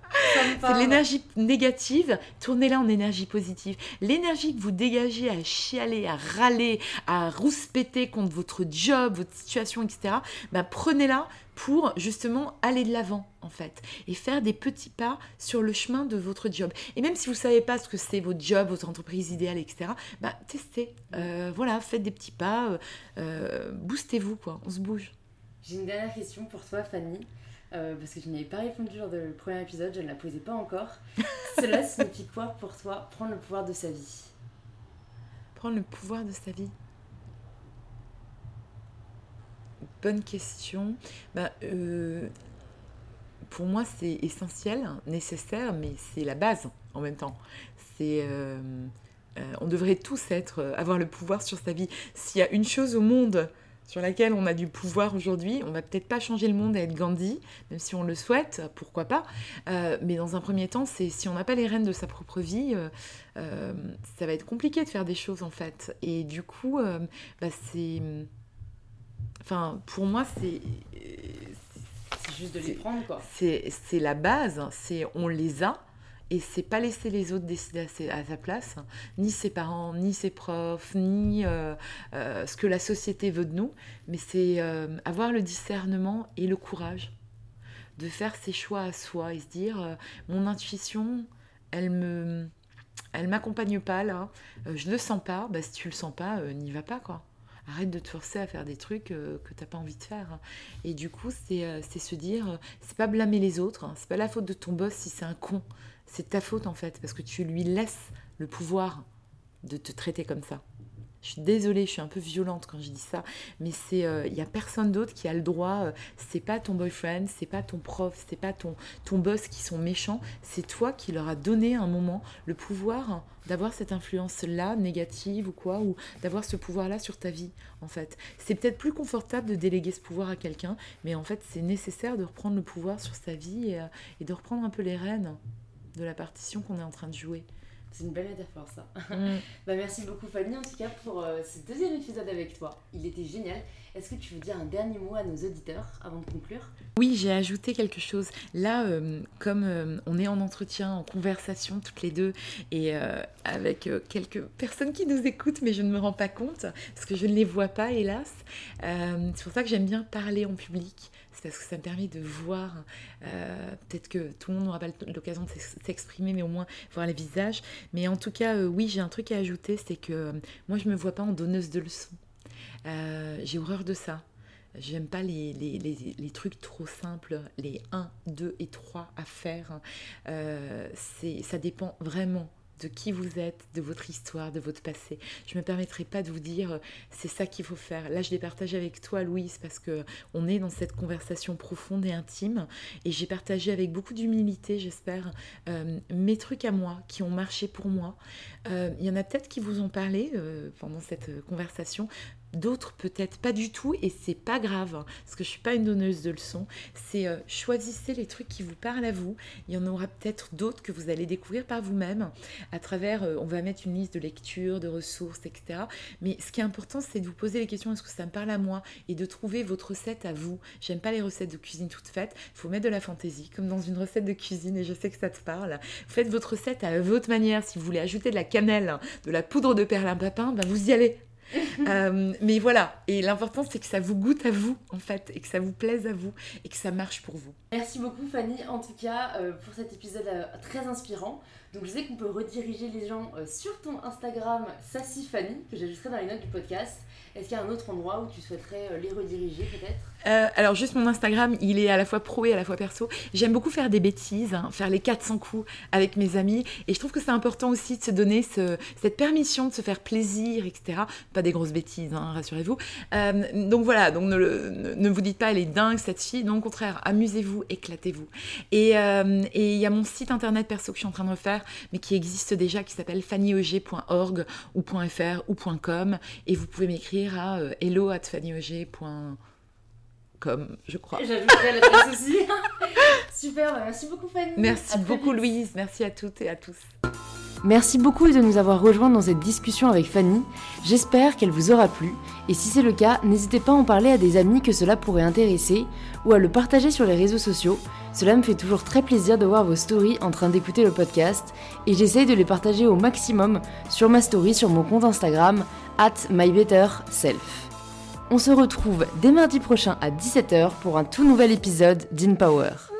Speaker 2: C'est l'énergie négative, tournez-la en énergie positive. L'énergie que vous dégagez à chialer, à râler, à rouspéter contre votre job, votre situation, etc., ben prenez-la pour justement aller de l'avant en fait et faire des petits pas sur le chemin de votre job. Et même si vous ne savez pas ce que c'est votre job, votre entreprise idéale, etc., bah, testez. Euh, voilà, faites des petits pas, euh, euh, boostez-vous quoi, on se bouge.
Speaker 1: J'ai une dernière question pour toi Fanny. parce que je n'y avais pas répondu lors du premier épisode, je ne la posais pas encore. Cela signifie quoi pour toi prendre le pouvoir de sa vie?
Speaker 2: Prendre le pouvoir de sa vie bonne question. Euh, pour moi, c'est essentiel, nécessaire, mais c'est la base en même temps. C'est, euh, euh, on devrait tous être, avoir le pouvoir sur sa vie. S'il y a une chose au monde sur laquelle on a du pouvoir aujourd'hui, on va peut-être pas changer le monde et être Gandhi, même si on le souhaite, pourquoi pas. mais dans un premier temps, c'est si on n'a pas les rênes de sa propre vie, ça va être compliqué de faire des choses en fait. Et du coup, bah, c'est Enfin, pour moi, c'est.
Speaker 1: C'est juste de les prendre, quoi.
Speaker 2: C'est la base, c'est on les a, et c'est pas laisser les autres décider à, sa place, ni ses parents, ni ses profs, ni euh, euh, ce que la société veut de nous, mais c'est euh, avoir le discernement et le courage de faire ses choix à soi et se dire mon intuition, elle me, elle m'accompagne pas là, je le sens pas, bah si tu le sens pas, n'y va pas quoi arrête de te forcer à faire des trucs euh, que tu n'as pas envie de faire. Et du coup, c'est euh, se dire, euh, c'est pas blâmer les autres, hein. c'est pas la faute de ton boss si c'est un con, c'est ta faute en fait, parce que tu lui laisses le pouvoir de te traiter comme ça. Je suis désolée, je suis un peu violente quand je dis ça, mais c'est, il euh, y a personne d'autre qui a le droit. Euh, c'est pas ton boyfriend, c'est pas ton prof, c'est pas ton ton boss qui sont méchants. C'est toi qui leur a donné un moment le pouvoir d'avoir cette influence-là négative ou quoi, ou d'avoir ce pouvoir-là sur ta vie. En fait, c'est peut-être plus confortable de déléguer ce pouvoir à quelqu'un, mais en fait, c'est nécessaire de reprendre le pouvoir sur sa vie et, euh, et de reprendre un peu les rênes de la partition qu'on est en train de jouer.
Speaker 1: C'est une belle métaphore ça. Mm. bah, merci beaucoup Fanny en tout cas pour euh, ce deuxième épisode avec toi. Il était génial. Est-ce que tu veux dire un dernier mot à nos auditeurs avant de conclure?
Speaker 2: Oui, j'ai ajouté quelque chose. Là, euh, comme euh, on est en entretien, en conversation toutes les deux, et avec quelques personnes qui nous écoutent, mais je ne me rends pas compte, parce que je ne les vois pas, hélas, c'est pour ça que j'aime bien parler en public parce que ça me permet de voir, euh, peut-être que tout le monde n'aura pas l'occasion de s'exprimer, mais au moins voir les visages. Mais en tout cas, euh, oui, j'ai un truc à ajouter, c'est que euh, moi, je me vois pas en donneuse de leçons. j'ai horreur de ça. J'aime pas les, les, les, trucs trop simples, les 1, 2 et 3 à faire. c'est ça dépend vraiment de qui vous êtes, de votre histoire, de votre passé. Je ne me permettrai pas de vous dire euh, c'est ça qu'il faut faire. Là, je l'ai partagé avec toi, Louise, parce que on est dans cette conversation profonde et intime, et j'ai partagé avec beaucoup d'humilité, j'espère, euh, mes trucs à moi qui ont marché pour moi. Euh, il y en a peut-être qui vous ont parlé pendant cette conversation, d'autres peut-être pas du tout et c'est pas grave hein, parce que je suis pas une donneuse de leçons. C'est euh, choisissez les trucs qui vous parlent à vous. Il y en aura peut-être d'autres que vous allez découvrir par vous-même. À travers euh, on va mettre une liste de lectures de ressources etc mais ce qui est important c'est de vous poser les questions est-ce que ça me parle à moi? Et de trouver votre recette à vous. J'aime pas les recettes de cuisine toutes faites. Faut mettre de la fantaisie comme dans une recette de cuisine et je sais que ça te parle. Faites votre recette à votre manière. Si vous voulez ajouter de la cannelle de la poudre de perlimpapin ben vous y allez euh, mais voilà, et l'important c'est que ça vous goûte à vous en fait, et que ça vous plaise à vous, et que ça marche pour vous.
Speaker 1: Merci beaucoup Fanny, en tout cas, euh, pour cet épisode euh, très inspirant. Donc je sais qu'on peut rediriger les gens sur ton Instagram Sassy Fanny, que j'ajouterai dans les notes du podcast. Est-ce qu'il y a un autre endroit où tu souhaiterais les rediriger peut-être?
Speaker 2: Euh, alors juste mon Instagram, il est à la fois pro et à la fois perso. J'aime beaucoup faire des bêtises, hein, faire les 400 coups avec mes amis. Et je trouve que c'est important aussi de se donner cette permission de se faire plaisir, etc. Pas des gros grosse bêtise, hein, rassurez-vous. Euh, donc voilà, donc ne, ne, vous dites pas elle est dingue cette fille, non au contraire, amusez-vous, éclatez-vous. Et il y a mon site internet perso que je suis en train de refaire, mais qui existe déjà, qui s'appelle fannyauger.org ou .fr ou .com, et vous pouvez m'écrire à hello at comme, je crois.
Speaker 1: J'ajouterai l'adresse aussi. Super, bah, merci beaucoup Fanny.
Speaker 2: Merci beaucoup Louise, merci à toutes et à tous.
Speaker 1: Merci beaucoup de nous avoir rejoints dans cette discussion avec Fanny. J'espère qu'elle vous aura plu. Et si c'est le cas, n'hésitez pas à en parler à des amis que cela pourrait intéresser ou à le partager sur les réseaux sociaux. Cela me fait toujours très plaisir de voir vos stories en train d'écouter le podcast et j'essaye de les partager au maximum sur ma story sur mon compte Instagram at mybetterself. On se retrouve dès mardi prochain à 17h pour un tout nouvel épisode d'InPower.